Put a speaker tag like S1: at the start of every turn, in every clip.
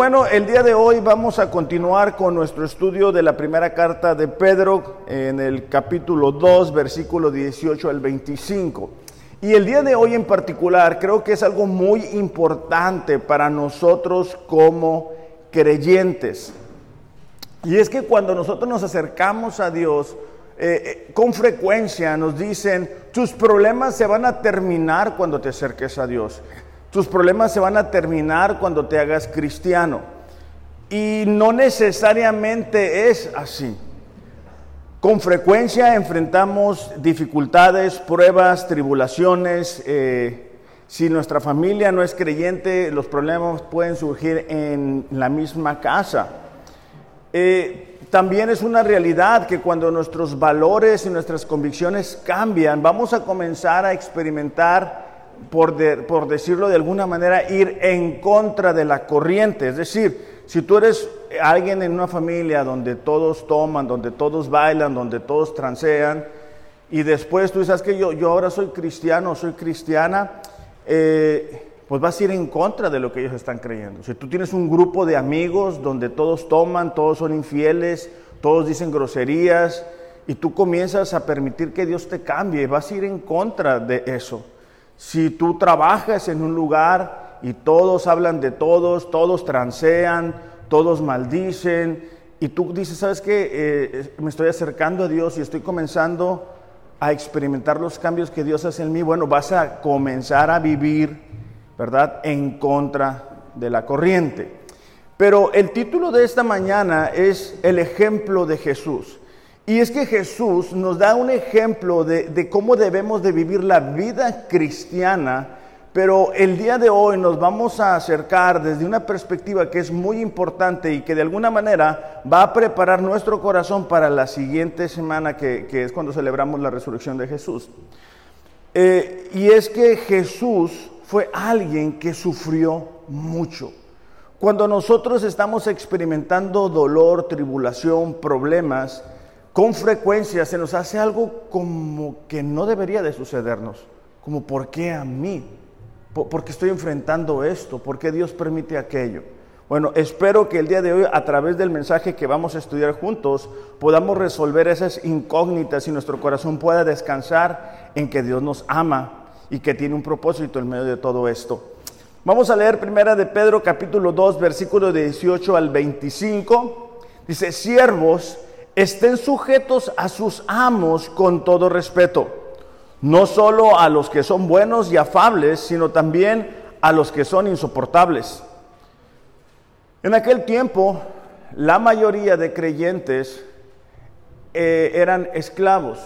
S1: bueno, el día de hoy vamos a continuar con nuestro estudio de la primera carta de Pedro en el capítulo 2, versículo 18 al 25. Y el día de hoy en particular creo que es algo muy importante para nosotros como creyentes. Y es que cuando nosotros nos acercamos a Dios, eh, eh, con frecuencia nos dicen, tus problemas se van a terminar cuando te acerques a Dios. Tus problemas se van a terminar cuando te hagas cristiano. Y no necesariamente es así. Con frecuencia enfrentamos dificultades, pruebas, tribulaciones. Eh, si nuestra familia no es creyente, los problemas pueden surgir en la misma casa. Eh, también es una realidad que cuando nuestros valores y nuestras convicciones cambian, vamos a comenzar a experimentar por, por decirlo de alguna manera, ir en contra de la corriente. Es decir, si tú eres alguien en una familia donde todos toman, donde todos bailan, donde todos transean, y después tú dices que yo, yo ahora soy cristiano, soy cristiana, eh, pues vas a ir en contra de lo que ellos están creyendo. Si tú tienes un grupo de amigos donde todos toman, todos son infieles, todos dicen groserías, y tú comienzas a permitir que Dios te cambie, vas a ir en contra de eso. Si tú trabajas en un lugar y todos hablan de todos, todos transean, todos maldicen, y tú dices, ¿sabes qué? Eh, me estoy acercando a Dios y estoy comenzando a experimentar los cambios que Dios hace en mí, bueno, vas a comenzar a vivir, ¿verdad?, en contra de la corriente. Pero el título de esta mañana es el ejemplo de Jesús. Y es que Jesús nos da un ejemplo de, cómo debemos de vivir la vida cristiana, pero el día de hoy nos vamos a acercar desde una perspectiva que es muy importante y que de alguna manera va a preparar nuestro corazón para la siguiente semana, que, es cuando celebramos la resurrección de Jesús. Eh, y es que Jesús fue alguien que sufrió mucho. Cuando nosotros estamos experimentando dolor, tribulación, problemas, con frecuencia se nos hace algo como que no debería de sucedernos, como ¿por qué a mí? ¿Por qué estoy enfrentando esto? ¿Por qué Dios permite aquello? Bueno, espero que el día de hoy, a través del mensaje que vamos a estudiar juntos, podamos resolver esas incógnitas y nuestro corazón pueda descansar en que Dios nos ama y que tiene un propósito en medio de todo esto. Vamos a leer primera de Pedro capítulo 2, versículo 18 al 25. Dice, siervos, estén sujetos a sus amos con todo respeto, no solo a los que son buenos y afables, sino también a los que son insoportables. En aquel tiempo, la mayoría de creyentes eh, eran esclavos.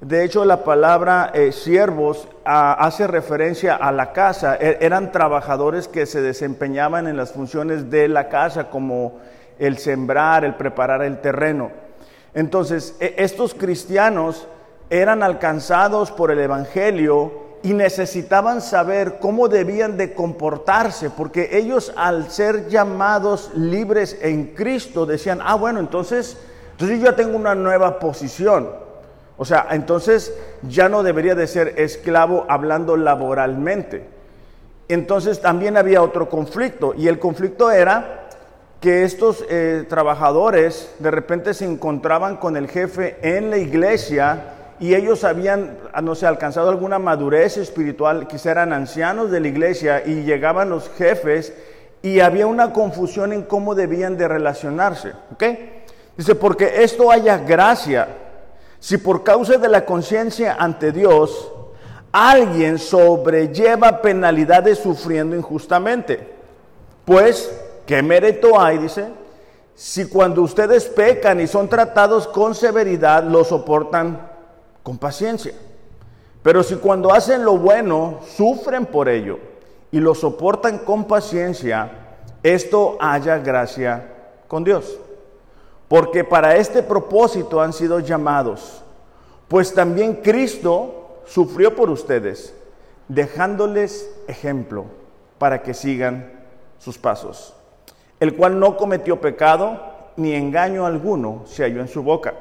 S1: De hecho, la palabra eh, siervos hace referencia a la casa. E, eran trabajadores que se desempeñaban en las funciones de la casa, como el sembrar, el preparar el terreno. Entonces, e, estos cristianos eran alcanzados por el Evangelio y necesitaban saber cómo debían de comportarse, porque ellos al ser llamados libres en Cristo decían, ah, bueno, entonces, entonces yo ya tengo una nueva posición. O sea, entonces ya no debería de ser esclavo hablando laboralmente. Entonces también había otro conflicto y el conflicto era que estos eh, trabajadores de repente se encontraban con el jefe en la iglesia y ellos habían, ah, no sé, alcanzado alguna madurez espiritual, quizá eran ancianos de la iglesia y llegaban los jefes y había una confusión en cómo debían de relacionarse, ¿ok? Dice, porque esto haya gracia, si por causa de la conciencia ante Dios, alguien sobrelleva penalidades sufriendo injustamente, pues ¿Qué mérito hay, dice? Si cuando ustedes pecan y son tratados con severidad, lo soportan con paciencia. Pero si cuando hacen lo bueno, sufren por ello y lo soportan con paciencia, esto haya gracia con Dios. Porque para este propósito han sido llamados. Pues también Cristo sufrió por ustedes, dejándoles ejemplo para que sigan sus pasos el cual no cometió pecado ni engaño alguno se halló en su boca,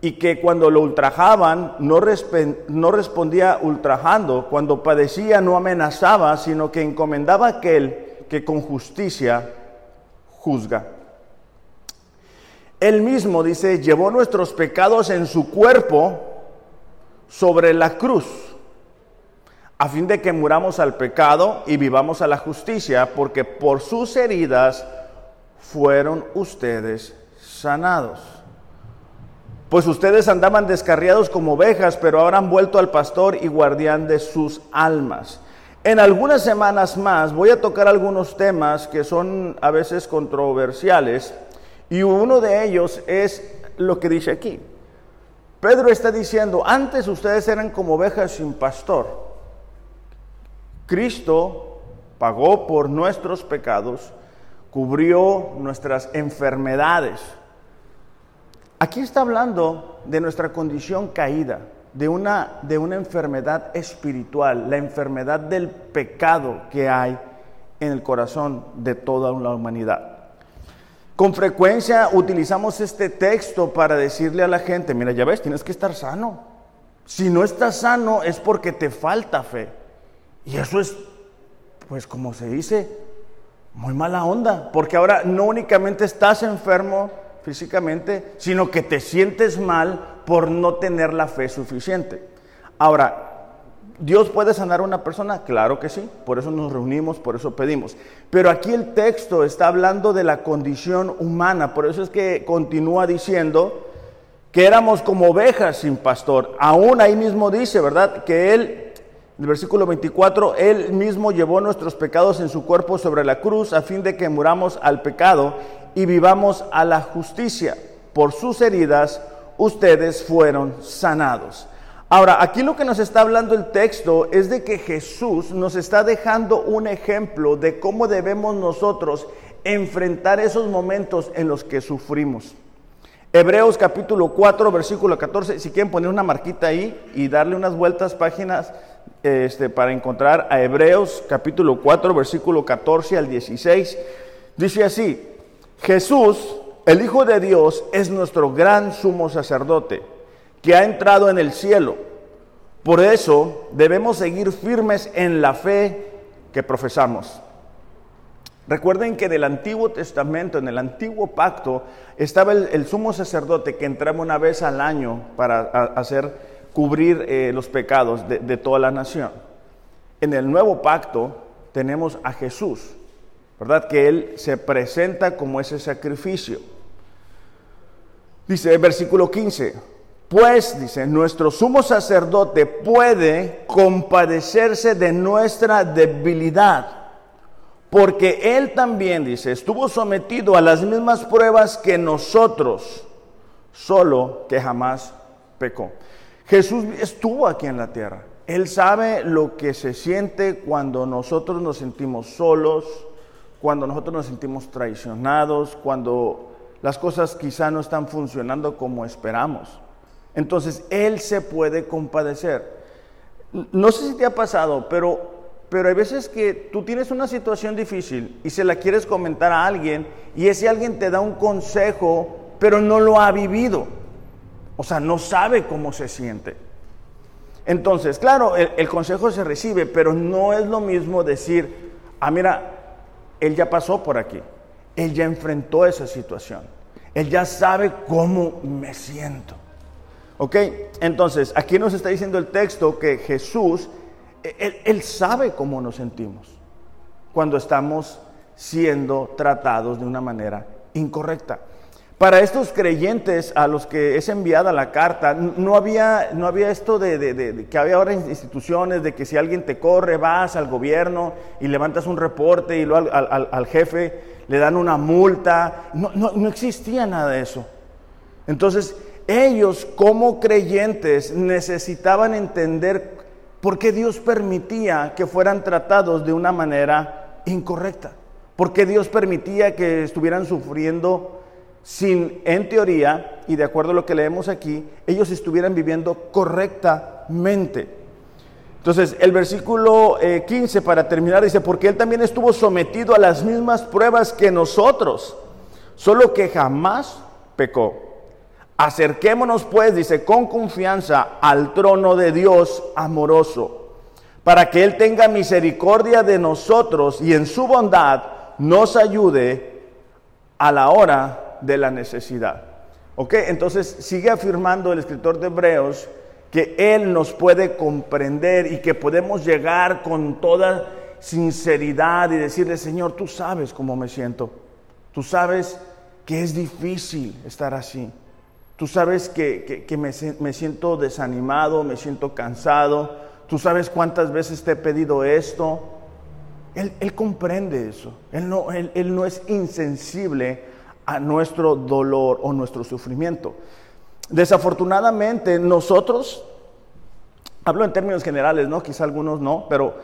S1: y que cuando lo ultrajaban no, no respondía ultrajando, cuando padecía no amenazaba, sino que encomendaba a aquel que con justicia juzga. Él mismo, dice, llevó nuestros pecados en su cuerpo sobre la cruz, a fin de que muramos al pecado y vivamos a la justicia, porque por sus heridas fueron ustedes sanados. Pues ustedes andaban descarriados como ovejas, pero ahora han vuelto al pastor y guardián de sus almas. En algunas semanas más voy a tocar algunos temas que son a veces controversiales y uno de ellos es lo que dice aquí. Pedro está diciendo, antes ustedes eran como ovejas sin pastor. Cristo pagó por nuestros pecados, cubrió nuestras enfermedades. Aquí está hablando de nuestra condición caída, de una, de una enfermedad espiritual, la enfermedad del pecado que hay en el corazón de toda la humanidad. Con frecuencia utilizamos este texto para decirle a la gente, mira, ya ves, tienes que estar sano. Si no estás sano es porque te falta fe. Y eso es, pues como se dice, muy mala onda, porque ahora no únicamente estás enfermo físicamente, sino que te sientes mal por no tener la fe suficiente. Ahora, ¿Dios puede sanar a una persona? Claro que sí, por eso nos reunimos, por eso pedimos. Pero aquí el texto está hablando de la condición humana, por eso es que continúa diciendo que éramos como ovejas sin pastor. Aún ahí mismo dice, ¿verdad? Que Él el versículo 24, Él mismo llevó nuestros pecados en su cuerpo sobre la cruz a fin de que muramos al pecado y vivamos a la justicia. Por sus heridas ustedes fueron sanados. Ahora, aquí lo que nos está hablando el texto es de que Jesús nos está dejando un ejemplo de cómo debemos nosotros enfrentar esos momentos en los que sufrimos. Hebreos capítulo 4, versículo 14, si quieren poner una marquita ahí y darle unas vueltas páginas este, para encontrar a Hebreos capítulo 4, versículo 14 al 16. Dice así, Jesús, el Hijo de Dios, es nuestro gran sumo sacerdote, que ha entrado en el cielo. Por eso debemos seguir firmes en la fe que profesamos. Recuerden que en el Antiguo Testamento, en el Antiguo Pacto, estaba el, sumo sacerdote que entraba una vez al año para hacer cubrir eh, los pecados de, toda la nación. En el nuevo pacto tenemos a Jesús, ¿verdad? Que Él se presenta como ese sacrificio. Dice el versículo 15, pues, dice, nuestro sumo sacerdote puede compadecerse de nuestra debilidad, porque Él también, dice, estuvo sometido a las mismas pruebas que nosotros, solo que jamás pecó. Jesús estuvo aquí en la tierra. Él sabe lo que se siente cuando nosotros nos sentimos solos, cuando nosotros nos sentimos traicionados, cuando las cosas quizá no están funcionando como esperamos. Entonces, Él se puede compadecer. No sé si te ha pasado, pero, pero hay veces que tú tienes una situación difícil y se la quieres comentar a alguien y ese alguien te da un consejo, pero no lo ha vivido. O sea, no sabe cómo se siente. Entonces, claro, el, consejo se recibe, pero no es lo mismo decir, ah, mira, él ya pasó por aquí, él ya enfrentó esa situación, él ya sabe cómo me siento. ¿Ok? Entonces, aquí nos está diciendo el texto que Jesús, él, él sabe cómo nos sentimos cuando estamos siendo tratados de una manera incorrecta. Para estos creyentes a los que es enviada la carta, no había, no había esto de, que había ahora instituciones, de que si alguien te corre, vas al gobierno y levantas un reporte y luego al, jefe le dan una multa. No, no existía nada de eso. Entonces, ellos como creyentes necesitaban entender por qué Dios permitía que fueran tratados de una manera incorrecta. ¿Por qué Dios permitía que estuvieran sufriendo sin, en teoría, y de acuerdo a lo que leemos aquí, ellos estuvieran viviendo correctamente. Entonces, el versículo 15, eh, para terminar, dice, porque él también estuvo sometido a las mismas pruebas que nosotros, solo que jamás pecó. Acerquémonos pues, dice, con confianza al trono de Dios amoroso, para que Él tenga misericordia de nosotros y en su bondad nos ayude a la hora de la necesidad. ¿Ok? Entonces sigue afirmando el escritor de Hebreos que Él nos puede comprender y que podemos llegar con toda sinceridad y decirle, Señor, tú sabes cómo me siento. Tú sabes que es difícil estar así. Tú sabes que, me, siento desanimado, me siento cansado. Tú sabes cuántas veces te he pedido esto. Él, comprende eso. Él no, él no es insensible a nuestro dolor o nuestro sufrimiento. Desafortunadamente, nosotros, hablo en términos generales, ¿no? Quizá algunos no, pero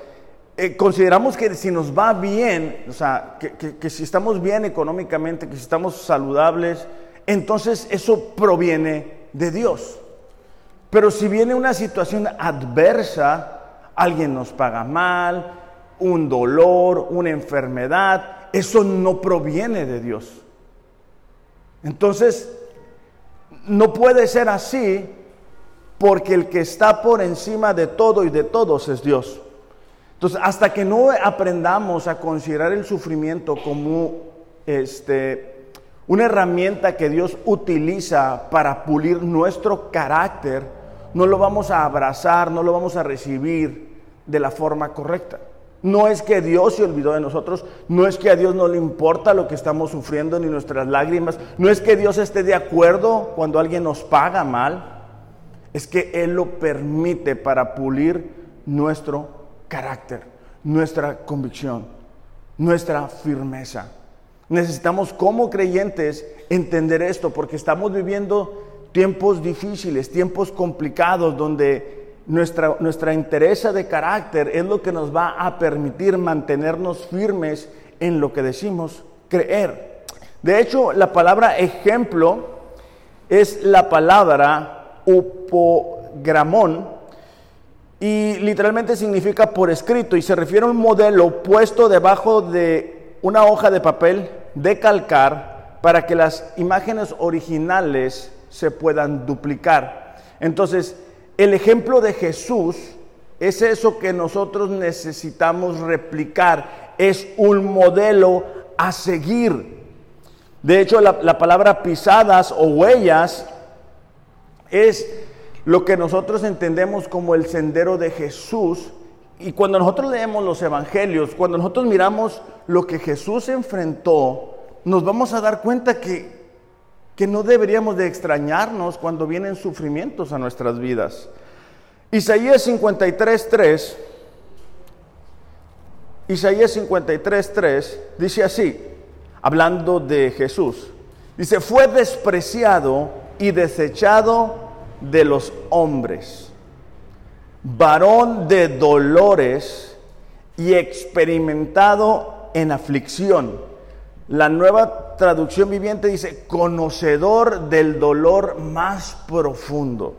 S1: eh, consideramos que si nos va bien, o sea, que, si estamos bien económicamente, que si estamos saludables, entonces eso proviene de Dios. Pero si viene una situación adversa, alguien nos paga mal, un dolor, una enfermedad, eso no proviene de Dios. Entonces, no puede ser así porque el que está por encima de todo y de todos es Dios. Entonces, hasta que no aprendamos a considerar el sufrimiento como este, una herramienta que Dios utiliza para pulir nuestro carácter, no lo vamos a abrazar, no lo vamos a recibir de la forma correcta. No es que Dios se olvidó de nosotros, no es que a Dios no le importa lo que estamos sufriendo ni nuestras lágrimas, no es que Dios esté de acuerdo cuando alguien nos paga mal, es que Él lo permite para pulir nuestro carácter, nuestra convicción, nuestra firmeza. Necesitamos como creyentes entender esto porque estamos viviendo tiempos difíciles, tiempos complicados donde nuestra, nuestra interesa de carácter es lo que nos va a permitir mantenernos firmes en lo que decimos creer. De hecho, la palabra ejemplo es la palabra upogramón y literalmente significa por escrito y se refiere a un modelo puesto debajo de una hoja de papel de calcar para que las imágenes originales se puedan duplicar. Entonces, el ejemplo de Jesús es eso que nosotros necesitamos replicar, es un modelo a seguir. De hecho, la, palabra pisadas o huellas es lo que nosotros entendemos como el sendero de Jesús. Y cuando nosotros leemos los evangelios, cuando nosotros miramos lo que Jesús enfrentó, nos vamos a dar cuenta que que no deberíamos de extrañarnos cuando vienen sufrimientos a nuestras vidas. Isaías 53.3, Isaías 53.3 dice así, hablando de Jesús, dice, fue despreciado y desechado de los hombres, varón de dolores y experimentado en aflicción la nueva traducción viviente dice, conocedor del dolor más profundo.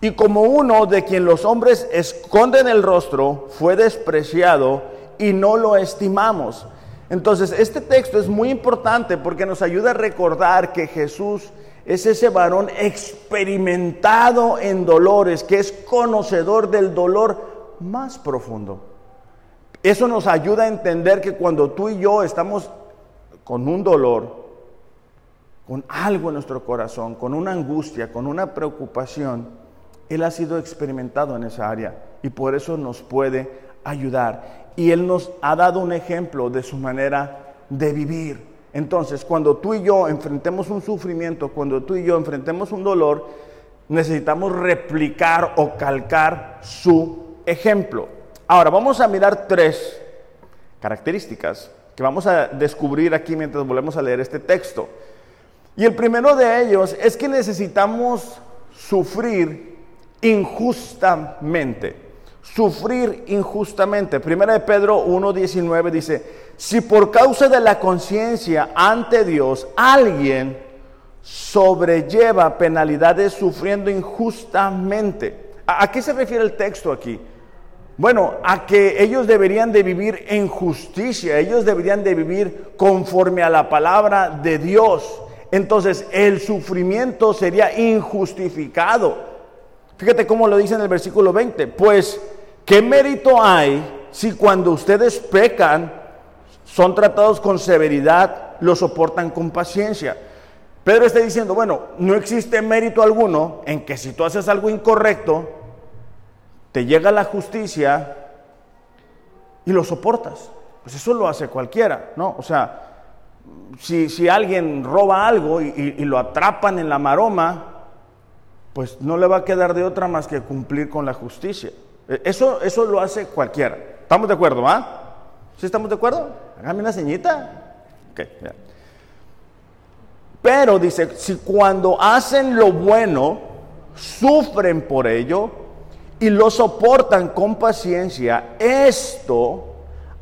S1: Y como uno de quien los hombres esconden el rostro, fue despreciado y no lo estimamos. Entonces, este texto es muy importante porque nos ayuda a recordar que Jesús es ese varón experimentado en dolores, que es conocedor del dolor más profundo. Eso nos ayuda a entender que cuando tú y yo estamos con un dolor, con algo en nuestro corazón, con una angustia, con una preocupación, Él ha sido experimentado en esa área y por eso nos puede ayudar. Y Él nos ha dado un ejemplo de su manera de vivir. Entonces, cuando tú y yo enfrentemos un sufrimiento, cuando tú y yo enfrentemos un dolor, necesitamos replicar o calcar su ejemplo. Ahora, vamos a mirar tres características que vamos a descubrir aquí mientras volvemos a leer este texto. Y el primero de ellos es que necesitamos sufrir injustamente. Sufrir injustamente. Primera de Pedro 1.19 dice, si por causa de la conciencia ante Dios alguien sobrelleva penalidades sufriendo injustamente. ¿A, qué se refiere el texto aquí? Bueno, a que ellos deberían de vivir en justicia, ellos deberían de vivir conforme a la palabra de Dios. Entonces el sufrimiento sería injustificado. Fíjate cómo lo dice en el versículo 20. Pues, ¿qué mérito hay si cuando ustedes pecan son tratados con severidad lo soportan con paciencia. Pedro está diciendo, bueno, no existe mérito alguno en que si tú haces algo incorrecto, te llega la justicia y lo soportas. Pues eso lo hace cualquiera, ¿no? O sea, si, alguien roba algo y, lo atrapan en la maroma, pues no le va a quedar de otra más que cumplir con la justicia. E, eso, eso lo hace cualquiera. ¿Estamos de acuerdo, ah? ¿Sí estamos de acuerdo? Hágame una señita. Ok, Pero dice, si cuando hacen lo bueno, sufren por ello y lo soportan con paciencia, esto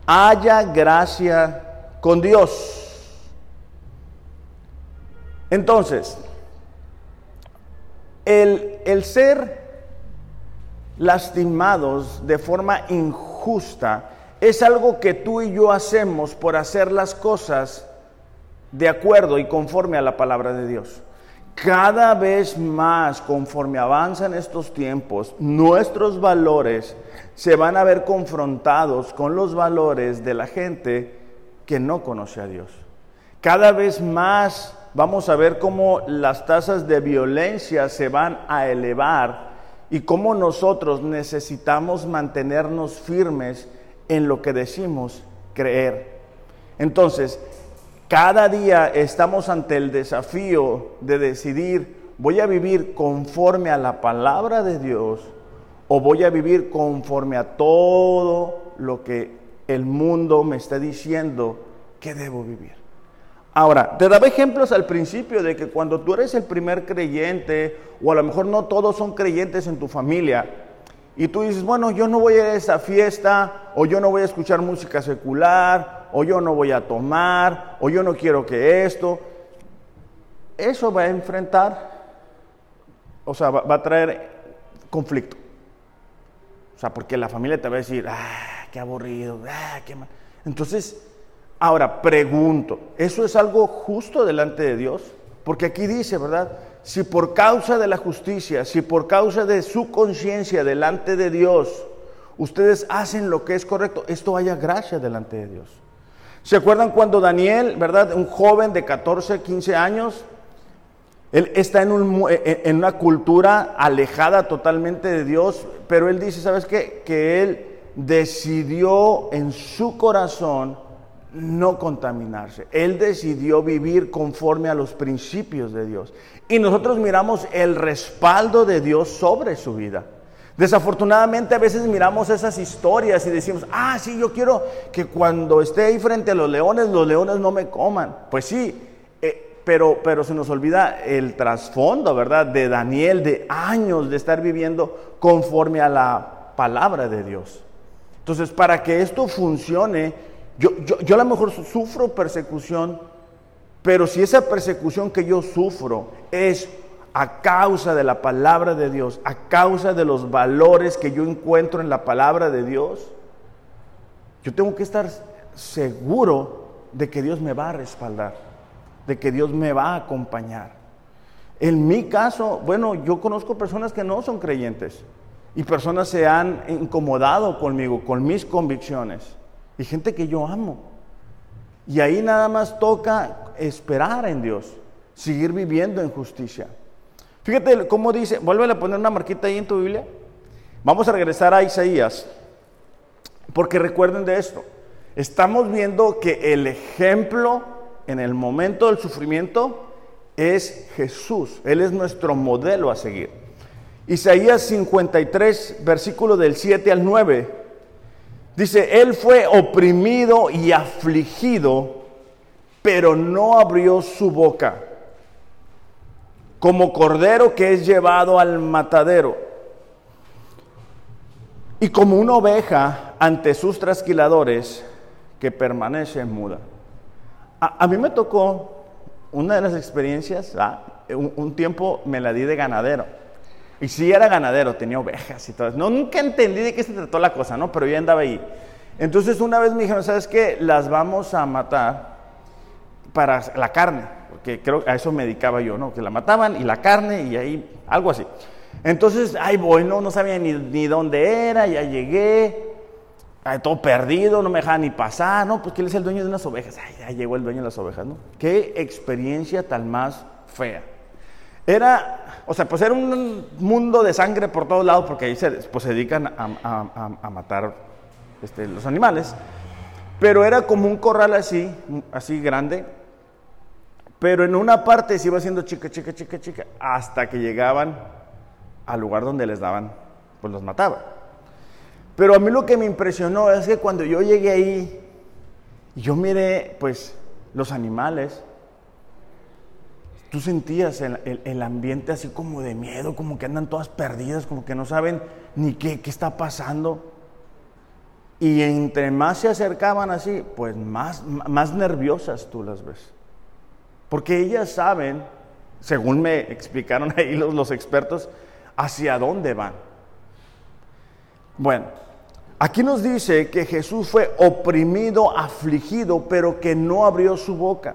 S1: haya gracia con Dios. Entonces, el, el ser lastimados de forma injusta es algo que tú y yo hacemos por hacer las cosas de acuerdo y conforme a la palabra de Dios. Cada vez más, conforme avanzan estos tiempos, nuestros valores se van a ver confrontados con los valores de la gente que no conoce a Dios. Cada vez más vamos a ver cómo las tasas de violencia se van a elevar y cómo nosotros necesitamos mantenernos firmes en lo que decimos creer. Entonces, cada día estamos ante el desafío de decidir, ¿voy a vivir conforme a la palabra de Dios o voy a vivir conforme a todo lo que el mundo me está diciendo que debo vivir? Ahora, te daba ejemplos al principio de que cuando tú eres el primer creyente, o a lo mejor no todos son creyentes en tu familia, y tú dices, bueno, yo no voy a esa fiesta, o yo no voy a escuchar música secular, o yo no voy a tomar, o yo no quiero que esto, eso va a enfrentar, o sea, va, a traer conflicto. O sea, porque la familia te va a decir, ah, qué aburrido, ah, qué mal. Entonces, Ahora, pregunto, ¿eso es algo justo delante de Dios? Porque aquí dice, ¿verdad? Si por causa de la justicia, si por causa de su conciencia delante de Dios, ustedes hacen lo que es correcto, esto haya gracia delante de Dios. ¿Se acuerdan cuando Daniel, verdad? Un joven de 14, 15 años, él está en, en una cultura alejada totalmente de Dios, pero él dice, ¿sabes qué? Que él decidió en su corazón no contaminarse. Él decidió vivir conforme a los principios de Dios. Y nosotros miramos el respaldo de Dios sobre su vida. Desafortunadamente a veces miramos esas historias y decimos, ah, sí, yo quiero que cuando esté ahí frente a los leones, los leones no me coman. Pues sí, eh, pero, pero se nos olvida el trasfondo, ¿verdad? De Daniel, de años de estar viviendo conforme a la palabra de Dios. Entonces, para que esto funcione, yo, yo, a lo mejor sufro persecución, pero si esa persecución que yo sufro es a causa de la palabra de Dios, a causa de los valores que yo encuentro en la palabra de Dios, yo tengo que estar seguro de que Dios me va a respaldar, de que Dios me va a acompañar. En mi caso, bueno, yo conozco personas que no son creyentes y personas se han incomodado conmigo, con mis convicciones y gente que yo amo. Y ahí nada más toca esperar en Dios, seguir viviendo en justicia. Fíjate cómo dice, vuelve a poner una marquita ahí en tu Biblia. Vamos a regresar a Isaías, porque recuerden de esto. Estamos viendo que el ejemplo en el momento del sufrimiento es Jesús. Él es nuestro modelo a seguir. Isaías 53, versículo del 7 al 9 Dice, Él fue oprimido y afligido, pero no abrió su boca, como cordero que es llevado al matadero. Y como una oveja ante sus trasquiladores que permanece muda. A, mí me tocó una de las experiencias, ah, un tiempo me la di de ganadero. Y sí era ganadero, tenía ovejas y todo. No, nunca entendí de qué se trató la cosa, ¿no? Pero yo andaba ahí. Entonces una vez me dijeron, ¿sabes qué? Las vamos a matar para la carne, porque creo que a eso me dedicaba yo, ¿no? Que la mataban y la carne y ahí, algo así. Entonces, ahí voy, no, no sabía ni, ni dónde era, ya llegué. todo perdido, no me deja ni pasar, no, pues que él es el dueño de unas ovejas. Ay, ya llegó el dueño de las ovejas, ¿no? Qué experiencia tan más fea. Era, o sea, pues era un mundo de sangre por todos lados, porque ahí se, pues, se dedican a, matar este, los animales. Pero era como un corral así, así grande. Pero en una parte se iba haciendo chica, chica, chica, chica, hasta que llegaban al lugar donde les daban, pues los mataba. Pero a mí lo que me impresionó es que cuando yo llegué ahí, yo miré pues los animales, tú sentías el, ambiente así como de miedo, como que andan todas perdidas, como que no saben ni qué, qué está pasando. Y entre más se acercaban así, pues más, más nerviosas tú las ves. Porque ellas saben, según me explicaron ahí los, los expertos, hacia dónde van. Bueno, aquí nos dice que Jesús fue oprimido, afligido, pero que no abrió su boca.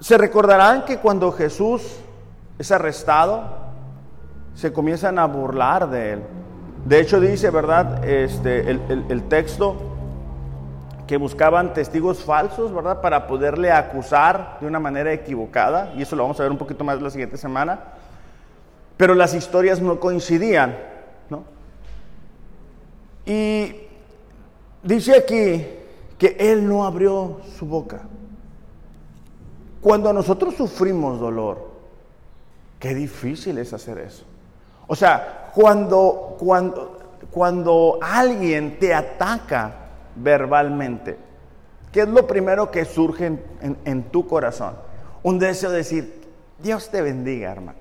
S1: Se recordarán que cuando Jesús es arrestado, se comienzan a burlar de él. De hecho dice, ¿verdad? Este, el, el texto que buscaban testigos falsos, ¿verdad? Para poderle acusar de una manera equivocada, y eso lo vamos a ver un poquito más la siguiente semana. Pero las historias no coincidían, ¿no? Y dice aquí que él no abrió su boca. Cuando nosotros sufrimos dolor, qué difícil es hacer eso. O sea, cuando, cuando, cuando alguien te ataca verbalmente, ¿qué es lo primero que surge en, tu corazón? Un deseo de decir, Dios te bendiga, hermano.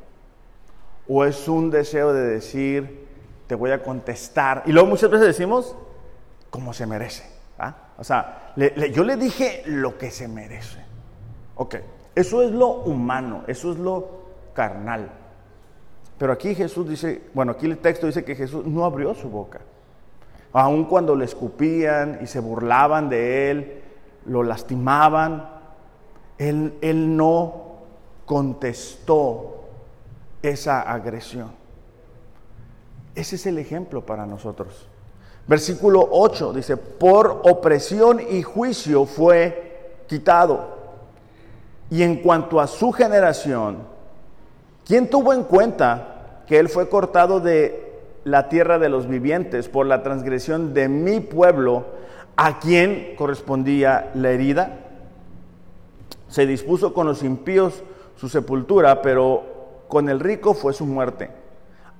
S1: O es un deseo de decir, te voy a contestar. Y luego muchas veces decimos, como se merece. O sea, yo le dije lo que se merece. Ok, eso es lo humano, eso es lo carnal. Pero aquí Jesús dice, bueno, aquí el texto dice que Jesús no abrió su boca. Aun cuando le escupían y se burlaban de él, lo lastimaban, él, él no contestó esa agresión. Ese es el ejemplo para nosotros. Versículo 8 dice, por opresión y juicio fue quitado. Y en cuanto a su generación, ¿quién tuvo en cuenta que él fue cortado de la tierra de los vivientes por la transgresión de mi pueblo, a quien correspondía la herida? Se dispuso con los impíos su sepultura, pero con el rico fue su muerte.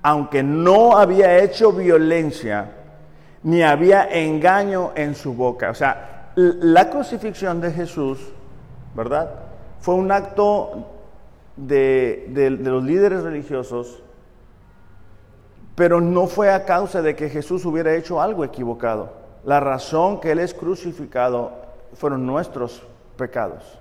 S1: Aunque no había hecho violencia, ni había engaño en su boca. O sea, la crucifixión de Jesús, ¿verdad? Fue un acto de, de, los líderes religiosos, pero no fue a causa de que Jesús hubiera hecho algo equivocado. La razón que Él es crucificado fueron nuestros pecados.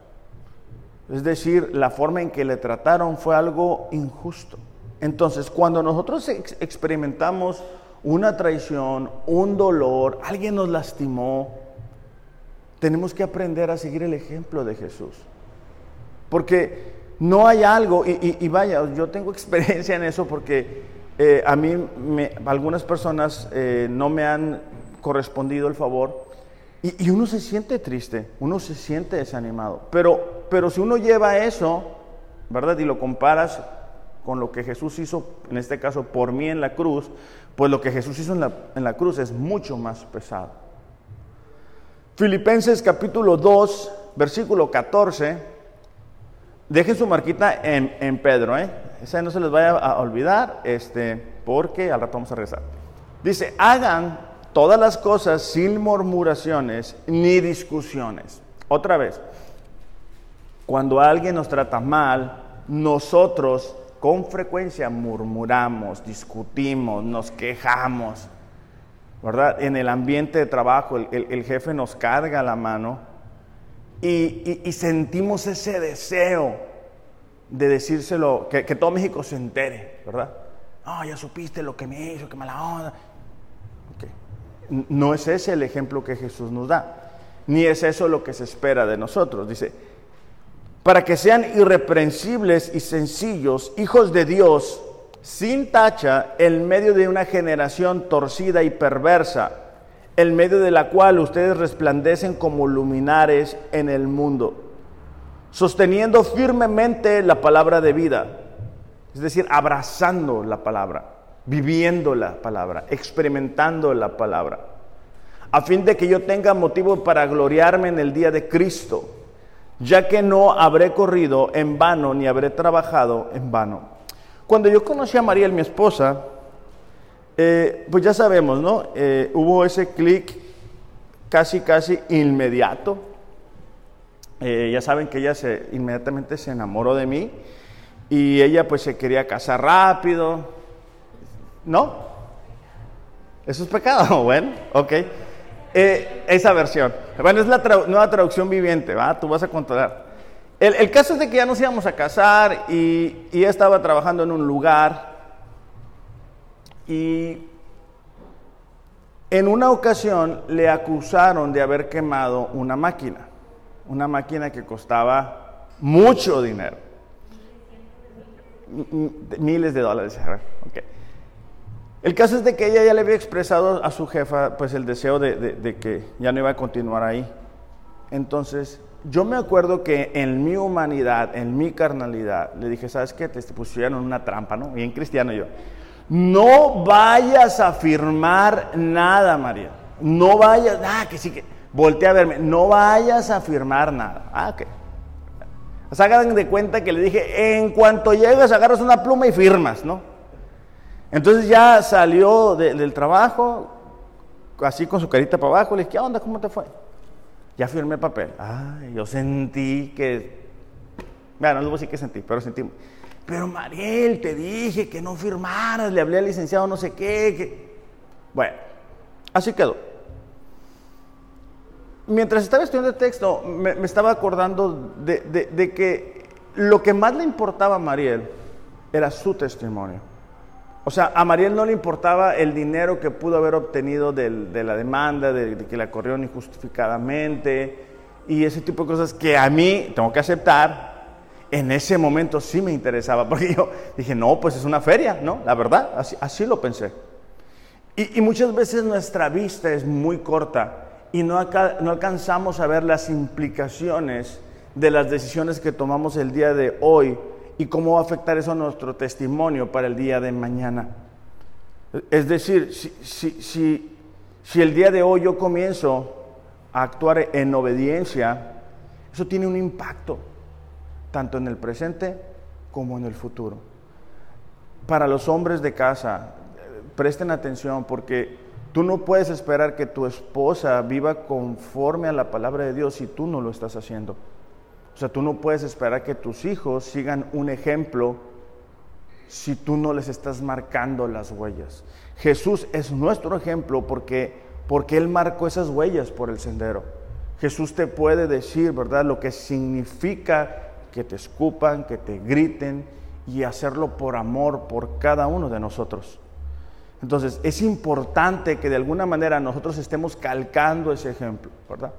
S1: Es decir, la forma en que le trataron fue algo injusto. Entonces, cuando nosotros experimentamos una traición, un dolor, alguien nos lastimó, tenemos que aprender a seguir el ejemplo de Jesús. Porque no hay algo, y, vaya, yo tengo experiencia en eso porque eh, a mí algunas personas eh, no me han correspondido el favor y, uno se siente triste, uno se siente desanimado. Pero, pero si uno lleva eso, ¿verdad? Y lo comparas con lo que Jesús hizo, en este caso por mí en la cruz, pues lo que Jesús hizo en la, en la cruz es mucho más pesado. Filipenses capítulo 2, versículo 14. Dejen su marquita en, en Pedro, ¿eh? Esa no se les vaya a olvidar, este, porque al rato vamos a rezar. Dice, hagan todas las cosas sin murmuraciones ni discusiones. Otra vez, cuando alguien nos trata mal, nosotros con frecuencia murmuramos, discutimos, nos quejamos, ¿verdad? En el ambiente de trabajo el, jefe nos carga la mano y, sentimos ese deseo de decírselo, que, todo México se entere, ¿verdad? Ah, ya supiste lo que me hizo, qué mala onda. No es ese el ejemplo que Jesús nos da, ni es eso lo que se espera de nosotros. Dice, para que sean irreprensibles y sencillos, hijos de Dios, sin tacha en medio de una generación torcida y perversa, en medio de la cual ustedes resplandecen como luminares en el mundo, sosteniendo firmemente la palabra de vida, es decir, abrazando la palabra, viviendo la palabra, experimentando la palabra, a fin de que yo tenga motivo para gloriarme en el día de Cristo, ya que no habré corrido en vano ni habré trabajado en vano. Cuando yo conocí a Mariel, mi esposa, eh, pues ya sabemos, ¿no? Eh, hubo ese clic casi, casi inmediato. Eh, ya saben que ella se, inmediatamente se enamoró de mí y ella pues se quería casar rápido. ¿No? Eso es pecado, bueno, ok. esa versión. Bueno, es la nueva traducción viviente, ¿va? Tú vas a controlar. El, caso es de que ya nos íbamos a casar y, y estaba trabajando en un lugar y en una ocasión le acusaron de haber quemado una máquina, una máquina que costaba mucho dinero, miles de dólares. Okay. El caso es de que ella ya le había expresado a su jefa pues el deseo de, que ya no iba a continuar ahí. Entonces yo me acuerdo que en mi humanidad, en mi carnalidad, le dije, ¿sabes qué? Te pusieron una trampa, ¿no? Bien cristiano yo. No vayas a firmar nada, María. No vayas, ah, que sí que, voltea a verme, no vayas a firmar nada. Ah, ok. Hagan de cuenta que le dije, en cuanto llegas, agarras una pluma y firmas, ¿no? Entonces ya salió del trabajo, así con su carita para abajo, le dije, ¿qué onda? ¿Cómo te fue? ya firmé el papel. Ay, yo sentí que, bueno, no sé qué sentí, pero sentí, pero Mariel, te dije que no firmaras, le hablé al licenciado no sé qué, bueno, así quedó. Mientras estaba estudiando el texto, me, estaba acordando de, de que lo que más le importaba a Mariel era su testimonio. O sea, a Mariel no le importaba el dinero que pudo haber obtenido de la demanda, de, que la corrieron injustificadamente y ese tipo de cosas que a mí, tengo que aceptar, en ese momento sí me interesaba, porque yo dije, no, pues es una feria, ¿no? La verdad, así, lo pensé. Y, muchas veces nuestra vista es muy corta y no, no alcanzamos a ver las implicaciones de las decisiones que tomamos el día de hoy y cómo va a afectar eso a nuestro testimonio para el día de mañana. Es decir, si, si, el día de hoy yo comienzo a actuar en obediencia, eso tiene un impacto, tanto en el presente como en el futuro. Para los hombres de casa, presten atención porque tú no puedes esperar que tu esposa viva conforme a la palabra de Dios si tú no lo estás haciendo. O sea, tú no puedes esperar que tus hijos sigan un ejemplo si tú no les estás marcando las huellas. Jesús es nuestro ejemplo porque, porque Él marcó esas huellas por el sendero. Jesús te puede decir, ¿verdad?, lo que significa que te escupan, que te griten y hacerlo por amor por cada uno de nosotros. Entonces, es importante que de alguna manera nosotros estemos calcando ese ejemplo, ¿verdad?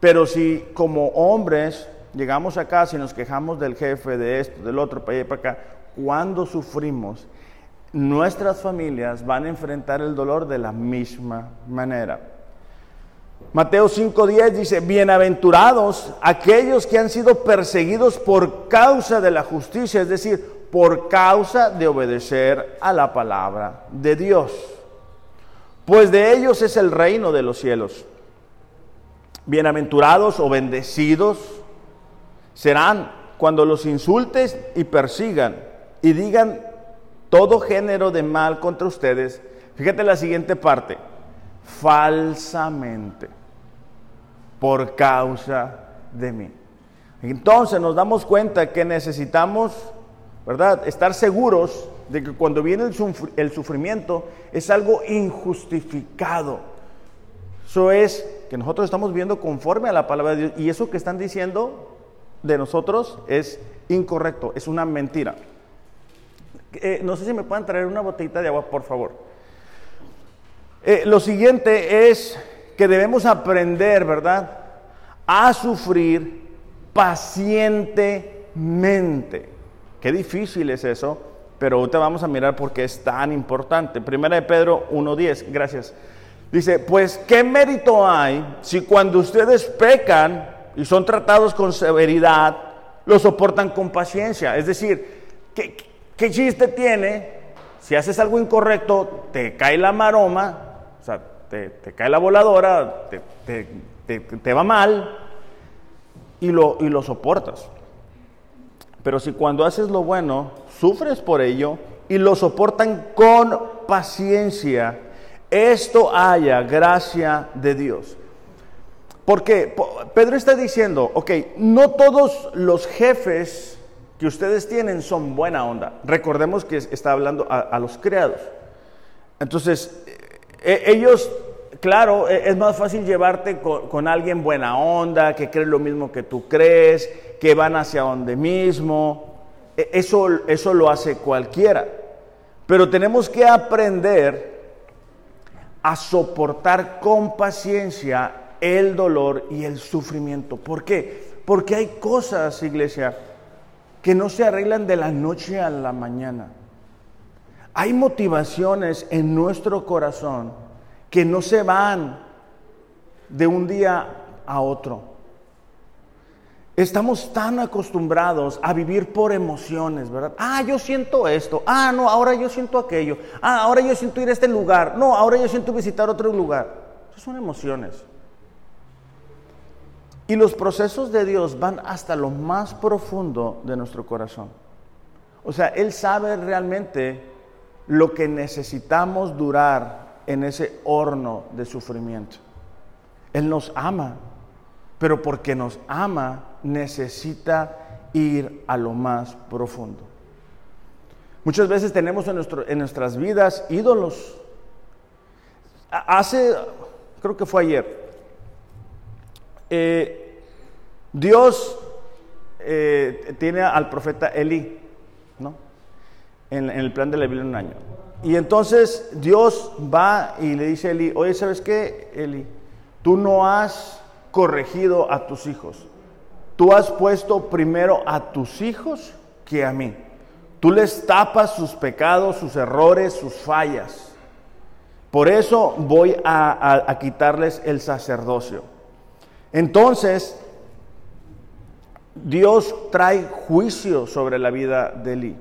S1: Pero si como hombres llegamos a casa y nos quejamos del jefe, de esto, del otro, para allá y para acá, cuando sufrimos, nuestras familias van a enfrentar el dolor de la misma manera. Mateo 5:10 dice, bienaventurados aquellos que han sido perseguidos por causa de la justicia, es decir, por causa de obedecer a la palabra de Dios. Pues de ellos es el reino de los cielos. Bienaventurados o bendecidos serán cuando los insultes y persigan y digan todo género de mal contra ustedes. Fíjate la siguiente parte, falsamente, por causa de mí. Entonces nos damos cuenta que necesitamos, ¿verdad?, estar seguros de que cuando viene el, sufrimiento es algo injustificado. Eso es que nosotros estamos viendo conforme a la palabra de Dios y eso que están diciendo de nosotros es incorrecto, es una mentira. Eh, no sé si me pueden traer una botellita de agua, por favor. Eh, lo siguiente es que debemos aprender, ¿verdad? A sufrir pacientemente. Qué difícil es eso, pero ahorita vamos a mirar por qué es tan importante. Primera de Pedro 1.10, gracias. Dice, pues, ¿qué mérito hay si cuando ustedes pecan y son tratados con severidad, lo soportan con paciencia? Es decir, ¿qué, chiste tiene si haces algo incorrecto, te cae la maroma, o sea, te, cae la voladora, te, va mal y lo soportas? Pero si cuando haces lo bueno, sufres por ello y lo soportan con paciencia, esto haya gracia de Dios. Porque Pedro está diciendo, ok, no todos los jefes que ustedes tienen son buena onda. Recordemos que está hablando a, los criados. Entonces, e, ellos, claro, e, es más fácil llevarte con, alguien buena onda, que cree lo mismo que tú crees, que van hacia donde mismo. E, eso, eso lo hace cualquiera. Pero tenemos que aprender a soportar con paciencia el dolor y el sufrimiento. ¿Por qué? Porque hay cosas, iglesia, que no se arreglan de la noche a la mañana. Hay motivaciones en nuestro corazón que no se van de un día a otro. Estamos tan acostumbrados a vivir por emociones, ¿verdad? Ah, yo siento esto. Ah, no, ahora yo siento aquello. Ah, ahora yo siento ir a este lugar. No, ahora yo siento visitar otro lugar. Son emociones. Y los procesos de Dios van hasta lo más profundo de nuestro corazón. O sea, Él sabe realmente lo que necesitamos durar en ese horno de sufrimiento. Él nos ama, pero porque nos ama necesita ir a lo más profundo. Muchas veces tenemos en, en nuestras vidas ídolos. Hace, creo que fue ayer, eh, Dios eh, tiene al profeta Eli, ¿no? En, en, el plan de la Biblia en un año. Y entonces Dios va y le dice a Eli, oye, ¿sabes qué, Eli? Tú no has corregido a tus hijos. Tú has puesto primero a tus hijos que a mí. Tú les tapas sus pecados, sus errores, sus fallas. Por eso voy a, quitarles el sacerdocio. Entonces, Dios trae juicio sobre la vida de Eli.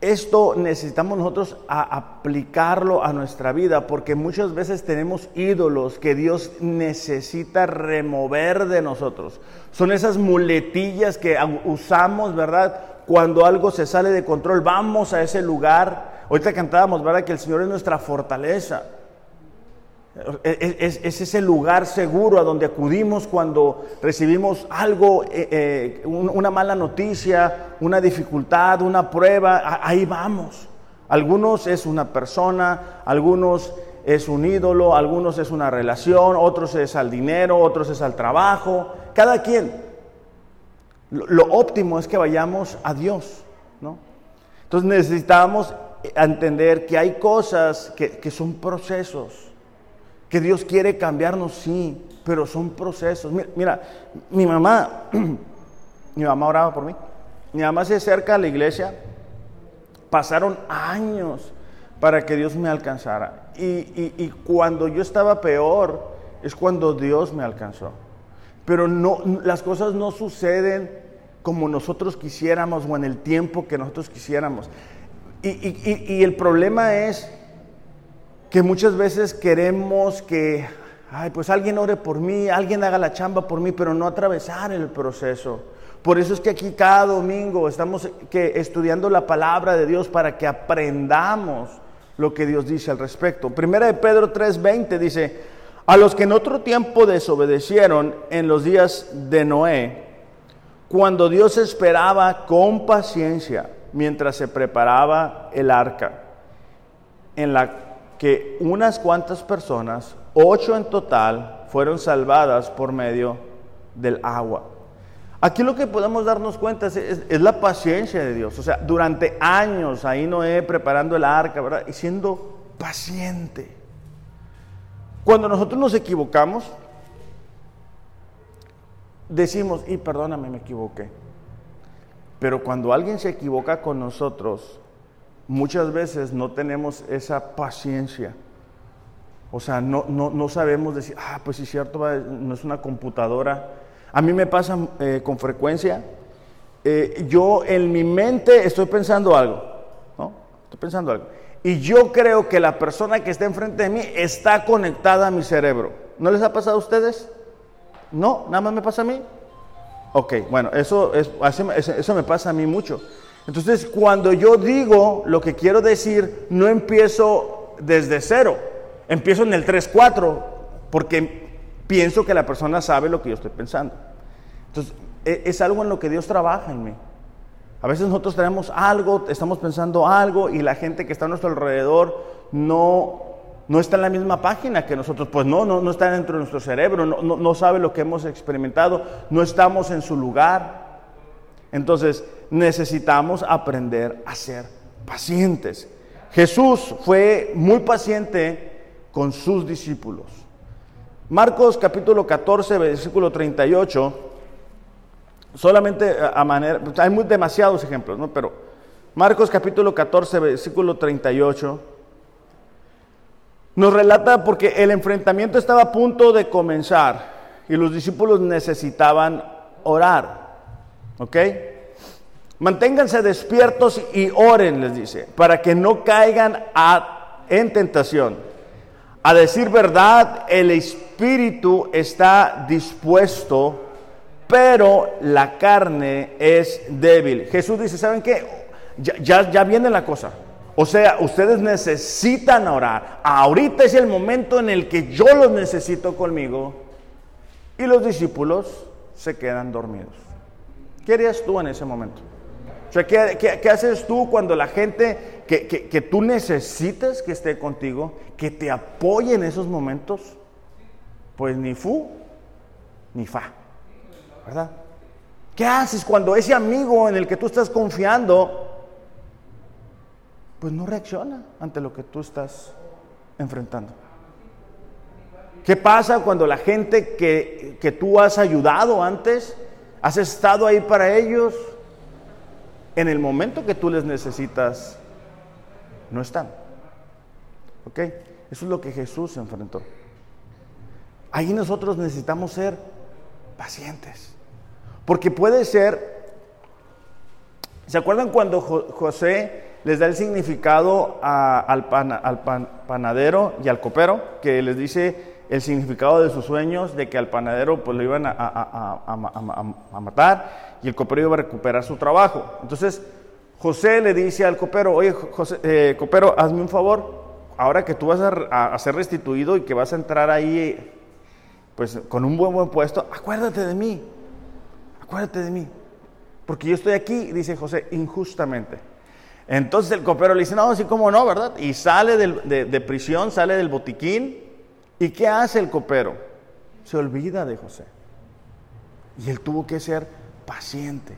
S1: Esto necesitamos nosotros aplicarlo a nuestra vida porque muchas veces tenemos ídolos que Dios necesita remover de nosotros. Son esas muletillas que usamos, ¿verdad? Cuando algo se sale de control, vamos a ese lugar. Ahorita cantábamos, ¿verdad? Que el Señor es nuestra fortaleza. Es, ese lugar seguro a donde acudimos cuando recibimos algo, eh, eh, una mala noticia, una dificultad, una prueba. Ahí vamos. Algunos es una persona, algunos es un ídolo, algunos es una relación, otros es al dinero, otros es al trabajo. Cada quien. Lo, óptimo es que vayamos a Dios, ¿no? Entonces necesitamos entender que hay cosas que, que son procesos que Dios quiere cambiarnos, sí, pero son procesos. Mira, mi mamá, mi mamá oraba por mí. Mi mamá se acerca a la iglesia. Pasaron años para que Dios me alcanzara. Y, cuando yo estaba peor, es cuando Dios me alcanzó. Pero no, las cosas no suceden como nosotros quisiéramos o en el tiempo que nosotros quisiéramos. y el problema es que muchas veces queremos que, ay, pues alguien ore por mí, alguien haga la chamba por mí, pero no atravesar el proceso. Por eso es que aquí cada domingo estamos que, estudiando la palabra de Dios para que aprendamos lo que Dios dice al respecto. Primera de Pedro 3:20 dice, a los que en otro tiempo desobedecieron en los días de Noé, cuando Dios esperaba con paciencia mientras se preparaba el arca, en la que unas cuantas personas, ocho en total, fueron salvadas por medio del agua. Aquí lo que podemos darnos cuenta es, la paciencia de Dios. O sea, durante años ahí Noé preparando el arca, ¿verdad? Y siendo paciente. Cuando nosotros nos equivocamos, decimos, y perdóname, me equivoqué. Pero cuando alguien se equivoca con nosotros, muchas veces no tenemos esa paciencia. O sea, no, no, sabemos decir, ah, pues sí, cierto, no es una computadora. A mí me pasa eh, con frecuencia, eh, yo en mi mente estoy pensando algo, ¿no? Estoy pensando algo. Y yo creo que la persona que está enfrente de mí está conectada a mi cerebro. ¿No les ha pasado a ustedes? No, nada más me pasa a mí. Ok, bueno, eso, es, eso me pasa a mí mucho. Entonces, cuando yo digo lo que quiero decir, no empiezo desde cero, empiezo en el 3-4, porque pienso que la persona sabe lo que yo estoy pensando. Entonces, e, es algo en lo que Dios trabaja en mí. A veces nosotros tenemos algo, estamos pensando algo y la gente que está a nuestro alrededor no, no está en la misma página que nosotros. Pues no, no, no está dentro de nuestro cerebro, no, no sabe lo que hemos experimentado, no estamos en su lugar. Entonces necesitamos aprender a ser pacientes. Jesús fue muy paciente con sus discípulos. Marcos capítulo 14, versículo 38 Solamente a manera, hay muy, demasiados ejemplos, ¿no? Pero Marcos capítulo 14, versículo 38, nos relata porque el enfrentamiento estaba a punto de comenzar y los discípulos necesitaban orar, ¿ok? Manténganse despiertos y oren, les dice, para que no caigan en tentación. A decir verdad, el espíritu está dispuesto, pero la carne es débil. Jesús dice, ¿saben qué? Ya, ya, viene la cosa. O sea, ustedes necesitan orar. Ahorita es el momento en el que yo los necesito conmigo. Y los discípulos se quedan dormidos. ¿Qué harías tú en ese momento? O sea, ¿qué, haces tú cuando la gente que, que, tú necesites que esté contigo, que te apoye en esos momentos? Pues ni fu, ni fa. ¿verdad? ¿Qué haces cuando ese amigo en el que tú estás confiando, pues no reacciona ante lo que tú estás enfrentando? ¿Qué pasa cuando la gente que, que tú has ayudado antes, has estado ahí para ellos, en el momento que tú les necesitas, no están? ¿Ok? Eso es lo que Jesús enfrentó. Ahí nosotros necesitamos ser pacientes. Porque puede ser, ¿se acuerdan cuando José les da el significado al, panadero y al copero? Que les dice el significado de sus sueños, de que al panadero pues lo iban a, matar y el copero iba a recuperar su trabajo. Entonces José le dice al copero, oye José, eh, copero, hazme un favor, ahora que tú vas a, ser restituido y que vas a entrar ahí pues con un buen buen puesto, acuérdate de mí, acuérdate de mí, porque yo estoy aquí, dice José, injustamente. Entonces el copero le dice, no, así como no, ¿verdad? Y sale de, prisión, sale del botiquín, ¿y qué hace el copero? Se olvida de José. Y él tuvo que ser paciente.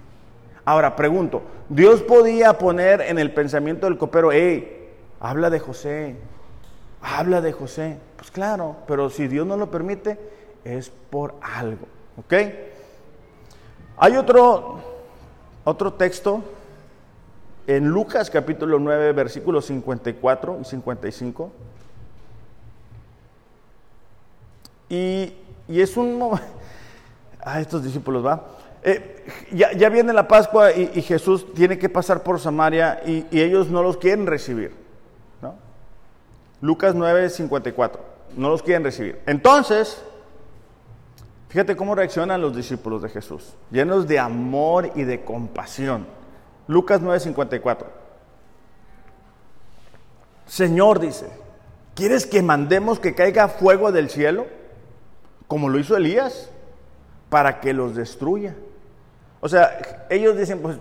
S1: Ahora, pregunto, ¿Dios podía poner en el pensamiento del copero, hey, habla de José, habla de José? Pues claro, pero si Dios no lo permite, es por algo. ¿Ok? Hay otro, otro texto en Lucas capítulo 9, versículos 54 y 55. Y, es un... A estos discípulos va. Eh, ya, viene la Pascua y, Jesús tiene que pasar por Samaria y, y ellos no los quieren recibir. ¿no? Lucas 9, 54. No los quieren recibir. Entonces, Fíjate cómo reaccionan los discípulos de Jesús, llenos de amor y de compasión. Lucas 9:54. Señor dice, ¿quieres que mandemos que caiga fuego del cielo, como lo hizo Elías, para que los destruya? O sea, ellos dicen, pues,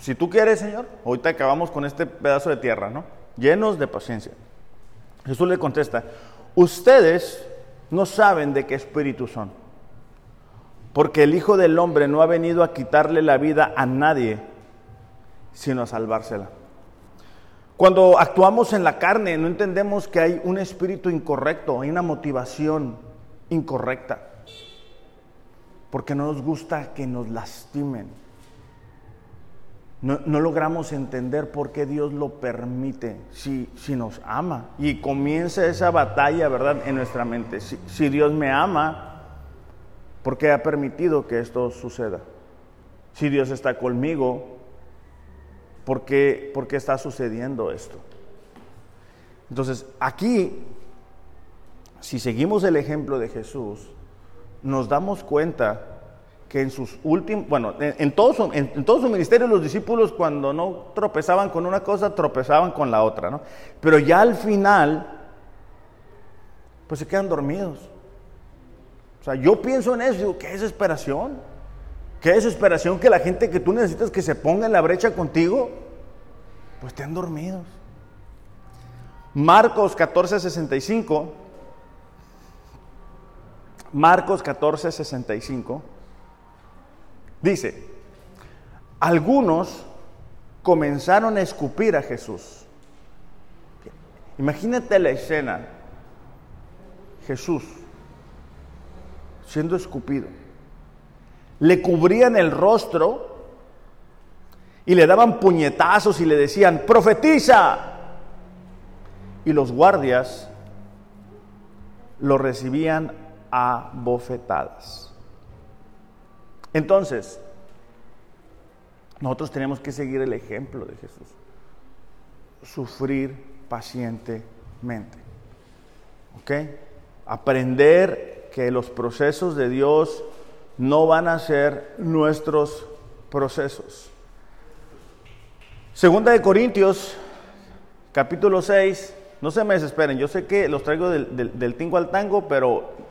S1: si, tú quieres, Señor, ahorita acabamos con este pedazo de tierra, ¿no? Llenos de paciencia. Jesús le contesta, ustedes no saben de qué espíritu son. Porque el Hijo del Hombre no ha venido a quitarle la vida a nadie, sino a salvársela. Cuando actuamos en la carne, no entendemos que hay un espíritu incorrecto, hay una motivación incorrecta. Porque no nos gusta que nos lastimen. no, logramos entender por qué Dios lo permite si, si, nos ama. Y comienza esa batalla, ¿verdad?, en nuestra mente. Si, si Dios me ama, ¿por qué ha permitido que esto suceda? Si Dios está conmigo, ¿por qué, por qué está sucediendo esto? Entonces, aquí, si seguimos el ejemplo de Jesús, nos damos cuenta que en sus últimos, bueno, en, todo su, en, todo su ministerio los discípulos cuando no tropezaban con una cosa, tropezaban con la otra, ¿no? Pero ya al final, pues se quedan dormidos. O sea, yo pienso en eso, digo, qué desesperación, qué desesperación que la gente que tú necesitas que se ponga en la brecha contigo, pues estén dormidos. Marcos 14, 65. Marcos 14, 65. Dice, algunos comenzaron a escupir a Jesús. Imagínate la escena. Jesús siendo escupido. Le cubrían el rostro y le daban puñetazos y le decían, profetiza. Y los guardias lo recibían a bofetadas. Entonces, nosotros tenemos que seguir el ejemplo de Jesús. Sufrir pacientemente. ¿Ok? Aprender que los procesos de Dios no van a ser nuestros procesos. Segunda de Corintios, capítulo 6. No se me desesperen, yo sé que los traigo del, del tingo al tango, pero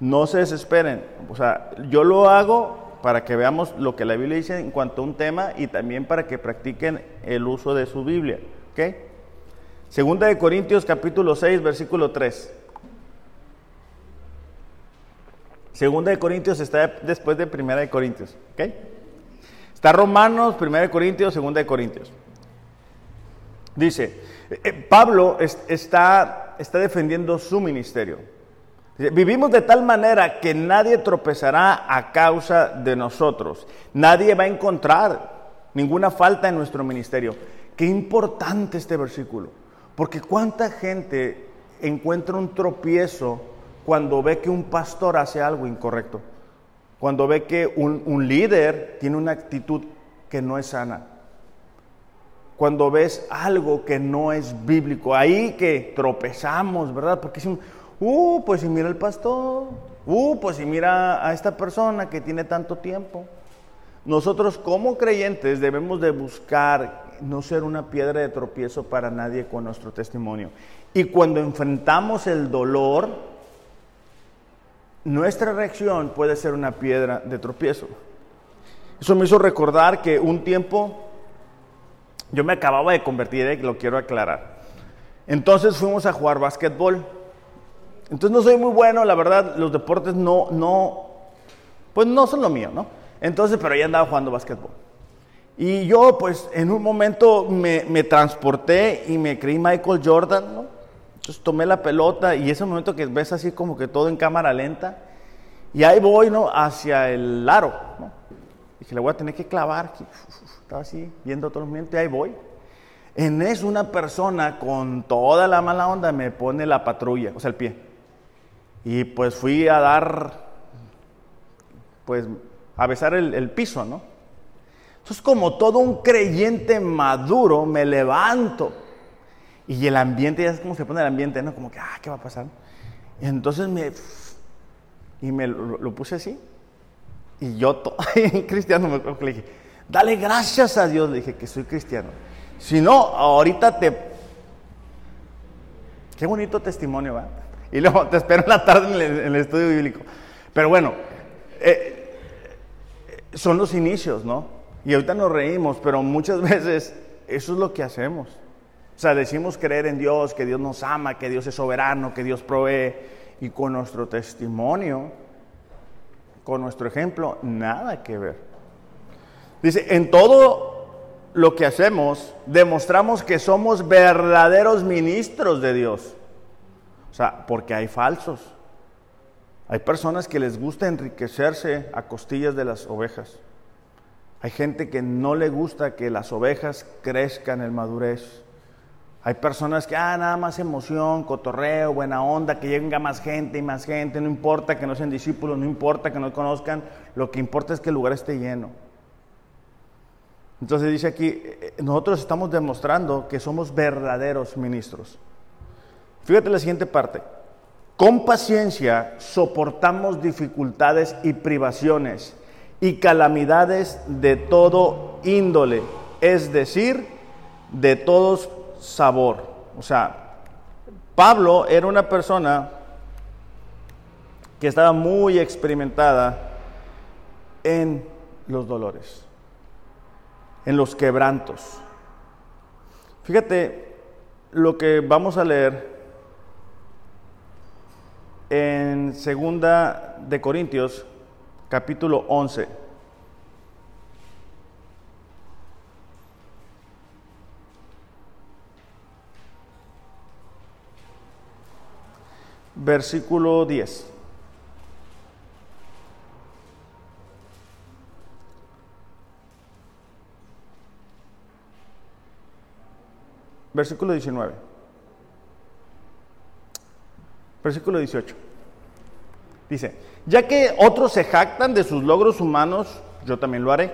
S1: no se desesperen. O sea, yo lo hago para que veamos lo que la Biblia dice en cuanto a un tema y también para que practiquen el uso de su Biblia. ¿Ok? Segunda de Corintios capítulo 6, versículo 3. Segunda de Corintios está después de Primera de Corintios. ¿Ok? Está Romanos, Primera de Corintios, Segunda de Corintios. Dice, eh, Pablo está, está defendiendo su ministerio. Vivimos de tal manera que nadie tropezará a causa de nosotros. Nadie va a encontrar ninguna falta en nuestro ministerio. Qué importante este versículo. Porque cuánta gente encuentra un tropiezo cuando ve que un pastor hace algo incorrecto. Cuando ve que un, líder tiene una actitud que no es sana. Cuando ves algo que no es bíblico. Ahí que tropezamos, ¿verdad? Porque es un Uh, pues si mira el pastor. Uh, pues si mira a esta persona que tiene tanto tiempo. Nosotros como creyentes debemos de buscar no ser una piedra de tropiezo para nadie con nuestro testimonio. Y cuando enfrentamos el dolor, nuestra reacción puede ser una piedra de tropiezo. Eso me hizo recordar que un tiempo yo me acababa de convertir, eh, lo quiero aclarar. Entonces fuimos a jugar básquetbol. Entonces no soy muy bueno, la verdad, los deportes no, no, pues no son lo mío, ¿no? Entonces, pero ya andaba jugando básquetbol. Y yo, pues, en un momento me, me, transporté y me creí Michael Jordan, ¿no? Entonces tomé la pelota y ese momento que ves así como que todo en cámara lenta, y ahí voy, ¿no? Hacia el aro, ¿no? Dije, le voy a tener que clavar. Estaba así, viendo todo el momento, y ahí voy. En eso una persona con toda la mala onda me pone la patrulla, o sea, el pie. Y pues fui a dar, pues a besar el, piso, ¿no? Entonces como todo un creyente maduro me levanto y el ambiente, ya es como se pone el ambiente, ¿no? Como que, ah, ¿qué va a pasar? Entonces me, y me lo, puse así. Y yo, cristiano, me acuerdo que le dije, dale gracias a Dios, le dije que soy cristiano. Si no, ahorita te... Qué bonito testimonio, ¿va? Y luego te espero en la tarde en el, estudio bíblico. Pero bueno, eh, son los inicios, ¿no? Y ahorita nos reímos, pero muchas veces eso es lo que hacemos. O sea, decimos creer en Dios, que Dios nos ama, que Dios es soberano, que Dios provee. Y con nuestro testimonio, con nuestro ejemplo, nada que ver. Dice, en todo lo que hacemos, demostramos que somos verdaderos ministros de Dios. Porque hay falsos. Hay personas que les gusta enriquecerse a costillas de las ovejas. Hay gente que no le gusta que las ovejas crezcan en madurez. Hay personas que, ah, nada más emoción, cotorreo, buena onda, que llegue más gente y más gente, no importa que no sean discípulos, no importa que no conozcan, lo que importa es que el lugar esté lleno. Entonces dice aquí, eh, nosotros estamos demostrando que somos verdaderos ministros. Fíjate la siguiente parte. Con paciencia soportamos dificultades y privaciones y calamidades de todo índole, es decir, de todos sabor. O sea, Pablo era una persona que estaba muy experimentada en los dolores, en los quebrantos. Fíjate lo que vamos a leer en segunda de Corintios capítulo 11. Versículo 10. Versículo 19. Versículo 18. Dice, ya que otros se jactan de sus logros humanos, yo también lo haré.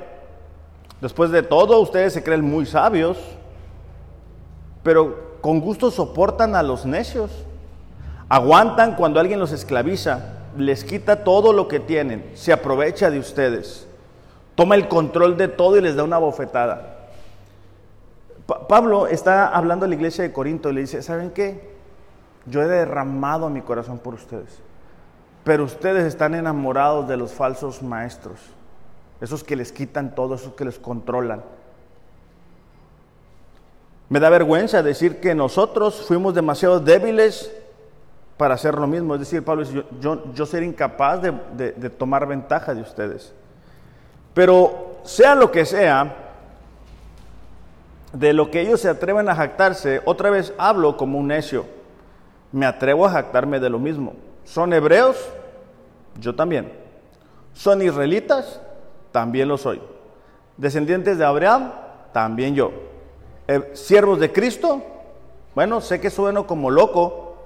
S1: Después de todo, ustedes se creen muy sabios, pero con gusto soportan a los necios. Aguantan cuando alguien los esclaviza, les quita todo lo que tienen, se aprovecha de ustedes, toma el control de todo y les da una bofetada. Pablo está hablando a la iglesia de Corinto y le dice, ¿saben qué? Yo he derramado mi corazón por ustedes. Pero ustedes están enamorados de los falsos maestros, esos que les quitan todo, esos que les controlan. Me da vergüenza decir que nosotros fuimos demasiado débiles para hacer lo mismo. Es decir, Pablo dice, yo, yo, ser incapaz de, de tomar ventaja de ustedes. Pero sea lo que sea, de lo que ellos se atreven a jactarse, otra vez hablo como un necio. Me atrevo a jactarme de lo mismo. ¿Son hebreos? Yo también. ¿Son israelitas? También lo soy. ¿Descendientes de Abraham? También yo. Eh, ¿Siervos de Cristo? Bueno, sé que sueno como loco,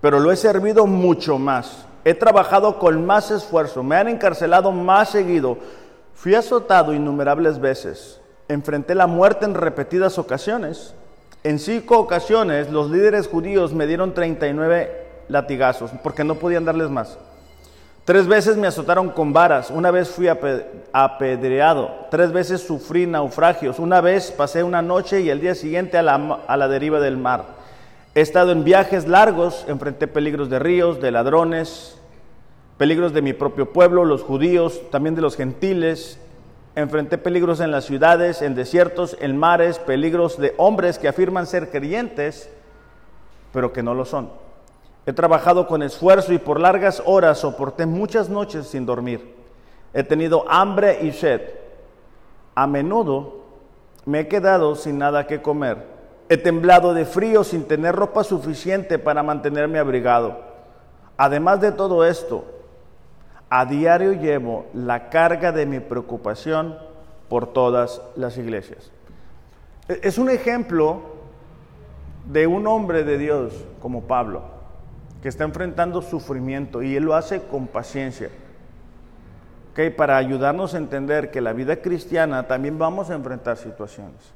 S1: pero lo he servido mucho más. He trabajado con más esfuerzo, me han encarcelado más seguido. Fui azotado innumerables veces. Enfrenté la muerte en repetidas ocasiones. En cinco ocasiones los líderes judíos me dieron 39 latigazos, porque no podían darles más. Tres veces me azotaron con varas, una vez fui apedreado, tres veces sufrí naufragios, una vez pasé una noche y el día siguiente a la, a la deriva del mar. He estado en viajes largos, enfrenté peligros de ríos, de ladrones, peligros de mi propio pueblo, los judíos, también de los gentiles. Enfrenté peligros en las ciudades, en desiertos, en mares, peligros de hombres que afirman ser creyentes, pero que no lo son. He trabajado con esfuerzo y por largas horas soporté muchas noches sin dormir. He tenido hambre y sed. A menudo me he quedado sin nada que comer. He temblado de frío sin tener ropa suficiente para mantenerme abrigado. Además de todo esto, a diario llevo la carga de mi preocupación por todas las iglesias. E-, es un ejemplo de un hombre de Dios como Pablo que está enfrentando sufrimiento y Él lo hace con paciencia. ¿Okay? Para ayudarnos a entender que la vida cristiana también vamos a enfrentar situaciones.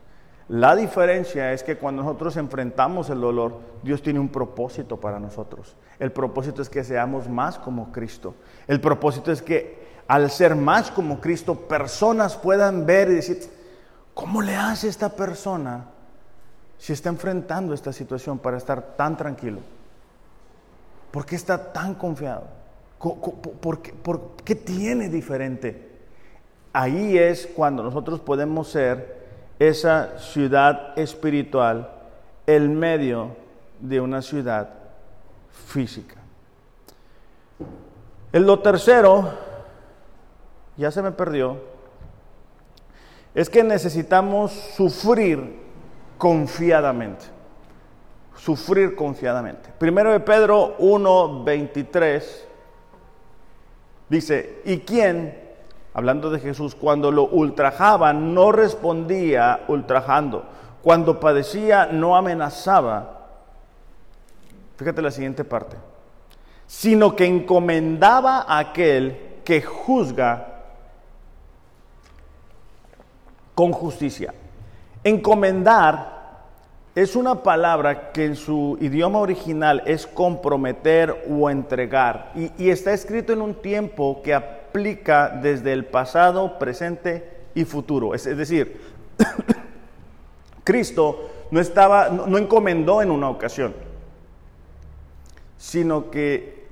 S1: La diferencia es que cuando nosotros enfrentamos el dolor, Dios tiene un propósito para nosotros. El propósito es que seamos más como Cristo. El propósito es que al ser más como Cristo, personas puedan ver y decir, ¿cómo le hace esta persona si está enfrentando esta situación para estar tan tranquilo? ¿Por qué está tan confiado? ¿Por qué, tiene diferente? Ahí es cuando nosotros podemos ser esa ciudad espiritual, el medio de una ciudad física. En lo tercero, ya se me perdió, es que necesitamos sufrir confiadamente sufrir confiadamente. Primero de Pedro 1, 23 dice, ¿y quién hablando de Jesús, cuando lo ultrajaban, no respondía ultrajando. Cuando padecía, no amenazaba. Fíjate la siguiente parte. Sino que encomendaba a aquel que juzga con justicia. Encomendar es una palabra que en su idioma original es comprometer o entregar y, está escrito en un tiempo que aplica desde el pasado, presente y futuro. Es, decir, Cristo no, estaba, no encomendó en una ocasión, sino que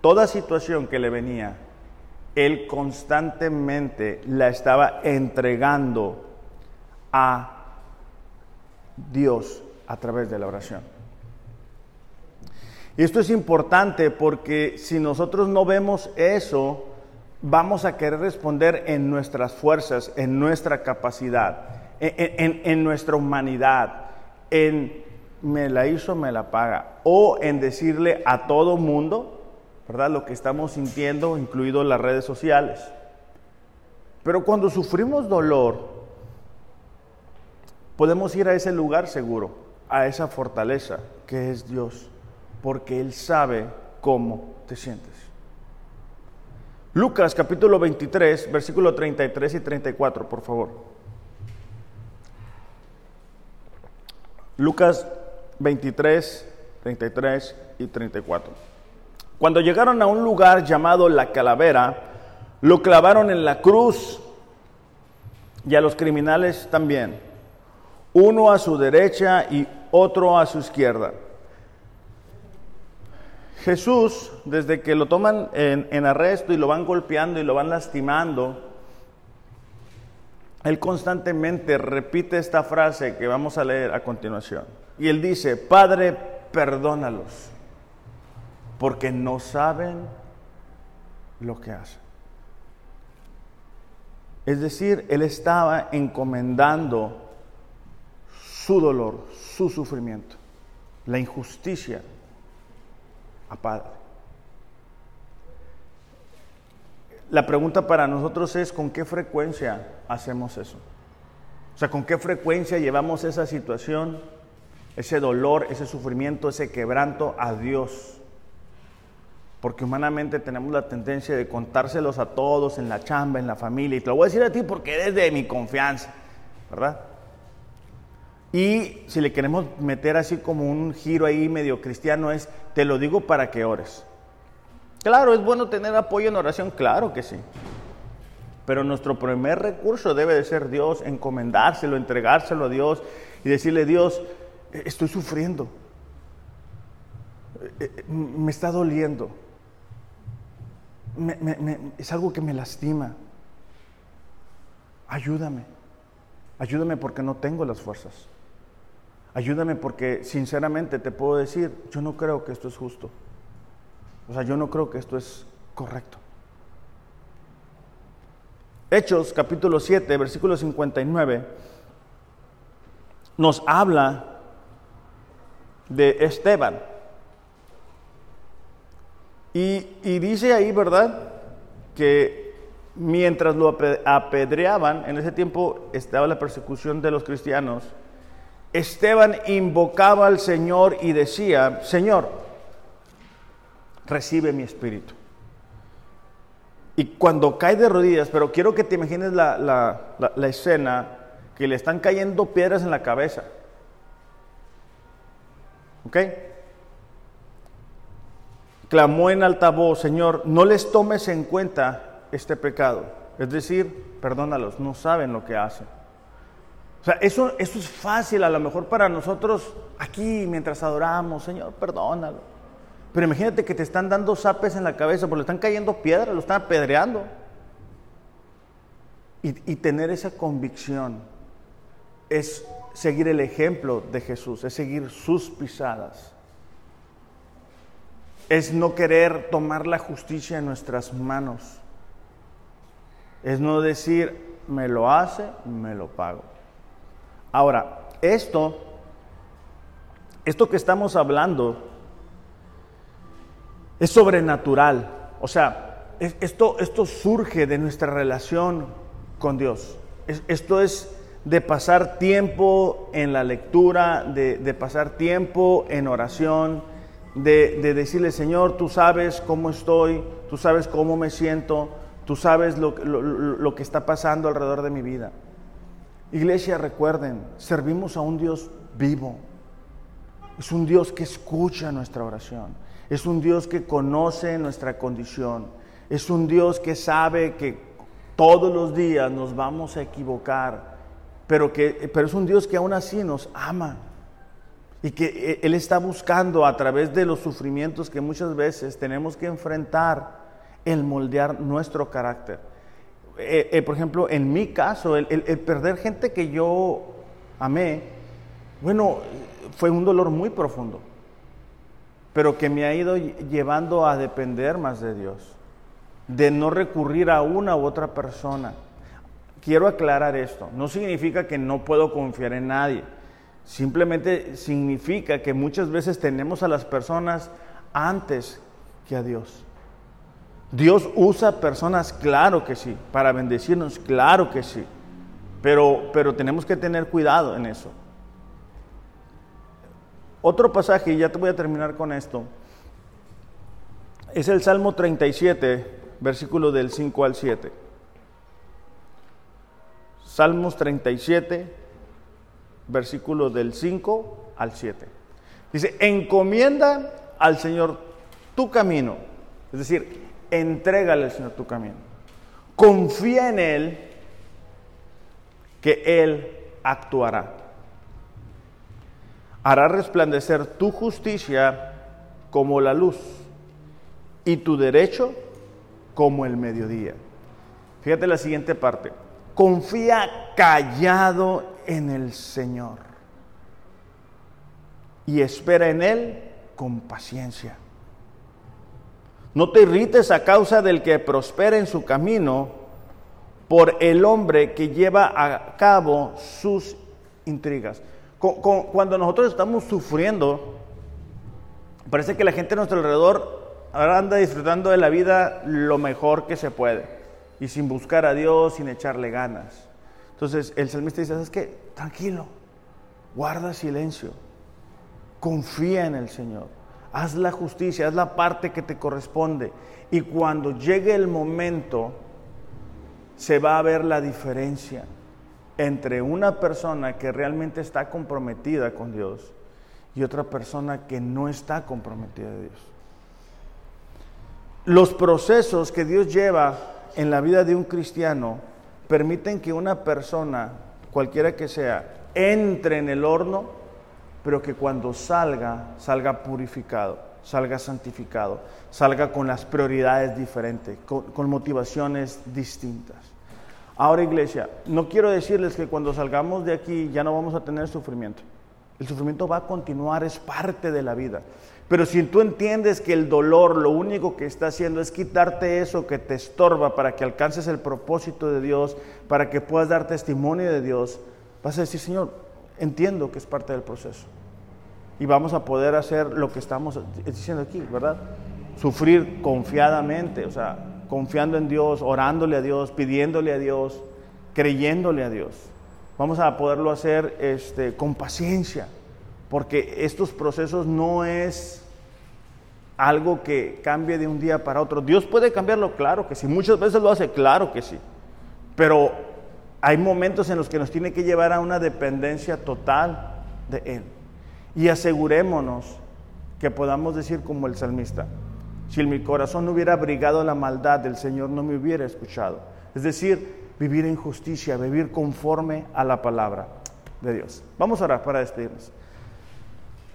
S1: toda situación que le venía, Él constantemente la estaba entregando a Dios a través de la oración. Y esto es importante porque si nosotros no vemos eso, vamos a querer responder en nuestras fuerzas, en nuestra capacidad, en, nuestra humanidad, en me la hizo, me la paga, o en decirle a todo mundo, ¿verdad? Lo que estamos sintiendo, incluido las redes sociales. Pero cuando sufrimos dolor, podemos ir a ese lugar seguro, a esa fortaleza que es Dios, porque Él sabe cómo te sientes. Lucas capítulo 23, versículo 33 y 34, por favor. Lucas 23, 33 y 34. Cuando llegaron a un lugar llamado la calavera, lo clavaron en la cruz y a los criminales también uno a su derecha y otro a su izquierda. Jesús, desde que lo toman en, arresto y lo van golpeando y lo van lastimando, él constantemente repite esta frase que vamos a leer a continuación. Y él dice, Padre, perdónalos, porque no saben lo que hacen. Es decir, él estaba encomendando su dolor, su sufrimiento, la injusticia a Padre. La pregunta para nosotros es con qué frecuencia hacemos eso. O sea, con qué frecuencia llevamos esa situación, ese dolor, ese sufrimiento, ese quebranto a Dios. Porque humanamente tenemos la tendencia de contárselos a todos en la chamba, en la familia. Y te lo voy a decir a ti porque eres de mi confianza, ¿verdad? Y si le queremos meter así como un giro ahí medio cristiano es, te lo digo para que ores. Claro, es bueno tener apoyo en oración, claro que sí. Pero nuestro primer recurso debe de ser Dios, encomendárselo, entregárselo a Dios y decirle, Dios, estoy sufriendo, eh, eh, me está doliendo, es algo que me lastima, ayúdame, ayúdame porque no tengo las fuerzas. Ayúdame porque sinceramente te puedo decir, yo no creo que esto es justo. O sea, yo no creo que esto es correcto. Hechos capítulo 7, versículo 59, nos habla de Esteban. Y, dice ahí, ¿verdad? Que mientras lo apedreaban, en ese tiempo estaba la persecución de los cristianos, Esteban invocaba al Señor y decía, Señor, recibe mi espíritu. Y cuando cae de rodillas, pero quiero que te imagines la, escena, que le están cayendo piedras en la cabeza. ¿Ok? Clamó en alta voz, Señor, no les tomes en cuenta este pecado. Es decir, perdónalos, no saben lo que hacen. O sea, eso, eso es fácil a lo mejor para nosotros aquí mientras adoramos, Señor, perdónalo. Pero imagínate que te están dando zapes en la cabeza, porque le están cayendo piedras, lo están apedreando. Y, y tener esa convicción es seguir el ejemplo de Jesús, es seguir sus pisadas. Es no querer tomar la justicia en nuestras manos. Es no decir, me lo hace, me lo pago. Ahora, esto, esto que estamos hablando es sobrenatural. O sea, esto, esto surge de nuestra relación con Dios. esto es de pasar tiempo en la lectura, de, pasar tiempo en oración, de, decirle, Señor, tú sabes cómo estoy, tú sabes cómo me siento, tú sabes lo, lo que está pasando alrededor de mi vida. Iglesia, recuerden, servimos a un Dios vivo. Es un Dios que escucha nuestra oración. Es un Dios que conoce nuestra condición. Es un Dios que sabe que todos los días nos vamos a equivocar pero, que, pero es un Dios que aún así nos ama y que eh, Él está buscando a través de los sufrimientos que muchas veces tenemos que enfrentar el moldear nuestro carácter. Eh, eh, por ejemplo, en mi caso, el, perder gente que yo amé, bueno, fue un dolor muy profundo, pero que me ha ido llevando a depender más de Dios, de no recurrir a una u otra persona quiero aclarar esto. No significa que no puedo confiar en nadie. Simplemente significa que muchas veces tenemos a las personas antes que a Dios. Dios usa personas, claro que sí, para bendecirnos, claro que sí. Pero, pero tenemos que tener cuidado en eso. Otro pasaje, y ya te voy a terminar con esto, es el Salmo 37, versículo del 5 al 7. Salmos 37, versículo del 5 al 7. Dice, encomienda al Señor tu camino. Es decir, entrégale al Señor tu camino. Confía en Él que Él actuará. Hará resplandecer tu justicia como la luz y tu derecho como el mediodía. Fíjate la siguiente parte confía callado en el Señor y espera en Él con paciencia. No te irrites a causa del que prospera en su camino por el hombre que lleva a cabo sus intrigas. Cuando nosotros estamos sufriendo, parece que la gente a nuestro alrededor anda disfrutando de la vida lo mejor que se puede y sin buscar a Dios, sin echarle ganas. Entonces el salmista dice, ¿sabes qué? Tranquilo, guarda silencio, confía en el Señor, haz la justicia, haz la parte que te corresponde. Y cuando llegue el momento, se va a ver la diferencia entre una persona que realmente está comprometida con Dios y otra persona que no está comprometida a Dios. Los procesos que Dios lleva en la vida de un cristiano permiten que una persona, cualquiera que sea, entre en el horno, pero que cuando salga, salga purificado, salga santificado, salga con las prioridades diferentes, con, motivaciones distintas. Ahora iglesia, no quiero decirles que cuando salgamos de aquí ya no vamos a tener sufrimiento. El sufrimiento va a continuar, es parte de la vida. Pero si tú entiendes que el dolor lo único que está haciendo es quitarte eso que te estorba para que alcances el propósito de Dios, para que puedas dar testimonio de Dios, vas a decir, Señor, entiendo que es parte del proceso. Y vamos a poder hacer lo que estamos diciendo aquí, ¿verdad? Sufrir confiadamente, o sea, confiando en Dios, orándole a Dios, pidiéndole a Dios, creyéndole a Dios. Vamos a poderlo hacer este, con paciencia, porque estos procesos no es algo que cambie de un día para otro. Dios puede cambiarlo, claro que sí. Muchas veces lo hace, claro que sí. Pero hay momentos en los que nos tiene que llevar a una dependencia total de Él. Y asegurémonos que podamos decir como el salmista, si mi corazón no hubiera abrigado la maldad, el Señor no me hubiera escuchado. Es decir, vivir en justicia, vivir conforme a la palabra de Dios. Vamos a orar para despedirnos.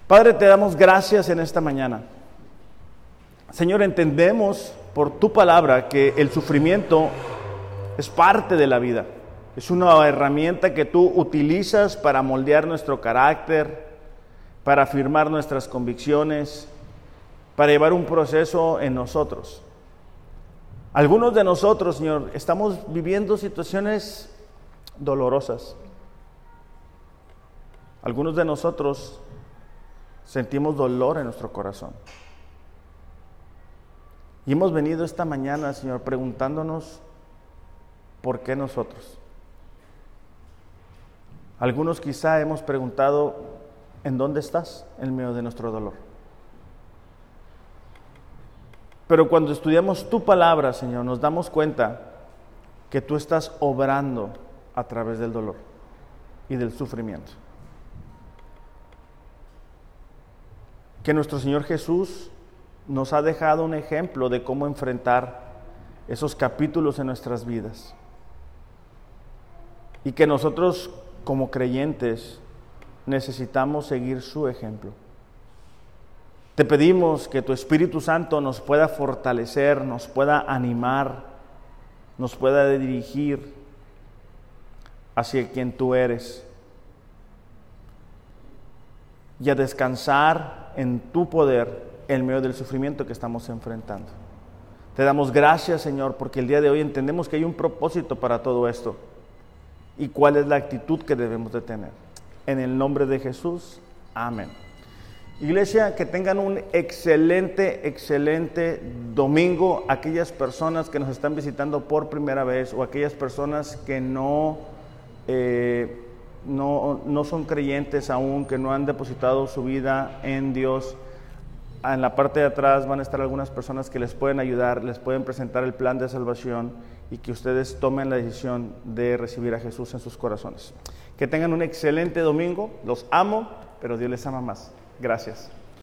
S1: Padre, te damos gracias en esta mañana. Señor, entendemos por tu palabra que el sufrimiento es parte de la vida. Es una herramienta que tú utilizas para moldear nuestro carácter, para afirmar nuestras convicciones, para llevar un proceso en nosotros. Algunos de nosotros, Señor, estamos viviendo situaciones dolorosas. Algunos de nosotros sentimos dolor en nuestro corazón. Y hemos venido esta mañana, Señor, preguntándonos por qué nosotros. Algunos quizá hemos preguntado, ¿en dónde estás en medio de nuestro dolor? Pero cuando estudiamos tu palabra, Señor, nos damos cuenta que tú estás obrando a través del dolor y del sufrimiento. Que nuestro Señor Jesús nos ha dejado un ejemplo de cómo enfrentar esos capítulos en nuestras vidas. Y que nosotros como creyentes necesitamos seguir su ejemplo. Te pedimos que tu Espíritu Santo nos pueda fortalecer, nos pueda animar, nos pueda dirigir hacia quien tú eres y a descansar en tu poder en medio del sufrimiento que estamos enfrentando. Te damos gracias, Señor, porque el día de hoy entendemos que hay un propósito para todo esto y cuál es la actitud que debemos de tener. En el nombre de Jesús, amén. Iglesia, que tengan un excelente, excelente domingo. Aquellas personas que nos están visitando por primera vez o aquellas personas que no, eh, no, no son creyentes aún, que no han depositado su vida en Dios. En la parte de atrás van a estar algunas personas que les pueden ayudar, les pueden presentar el plan de salvación y que ustedes tomen la decisión de recibir a Jesús en sus corazones. Que tengan un excelente domingo, los amo, pero Dios les ama más. Gracias.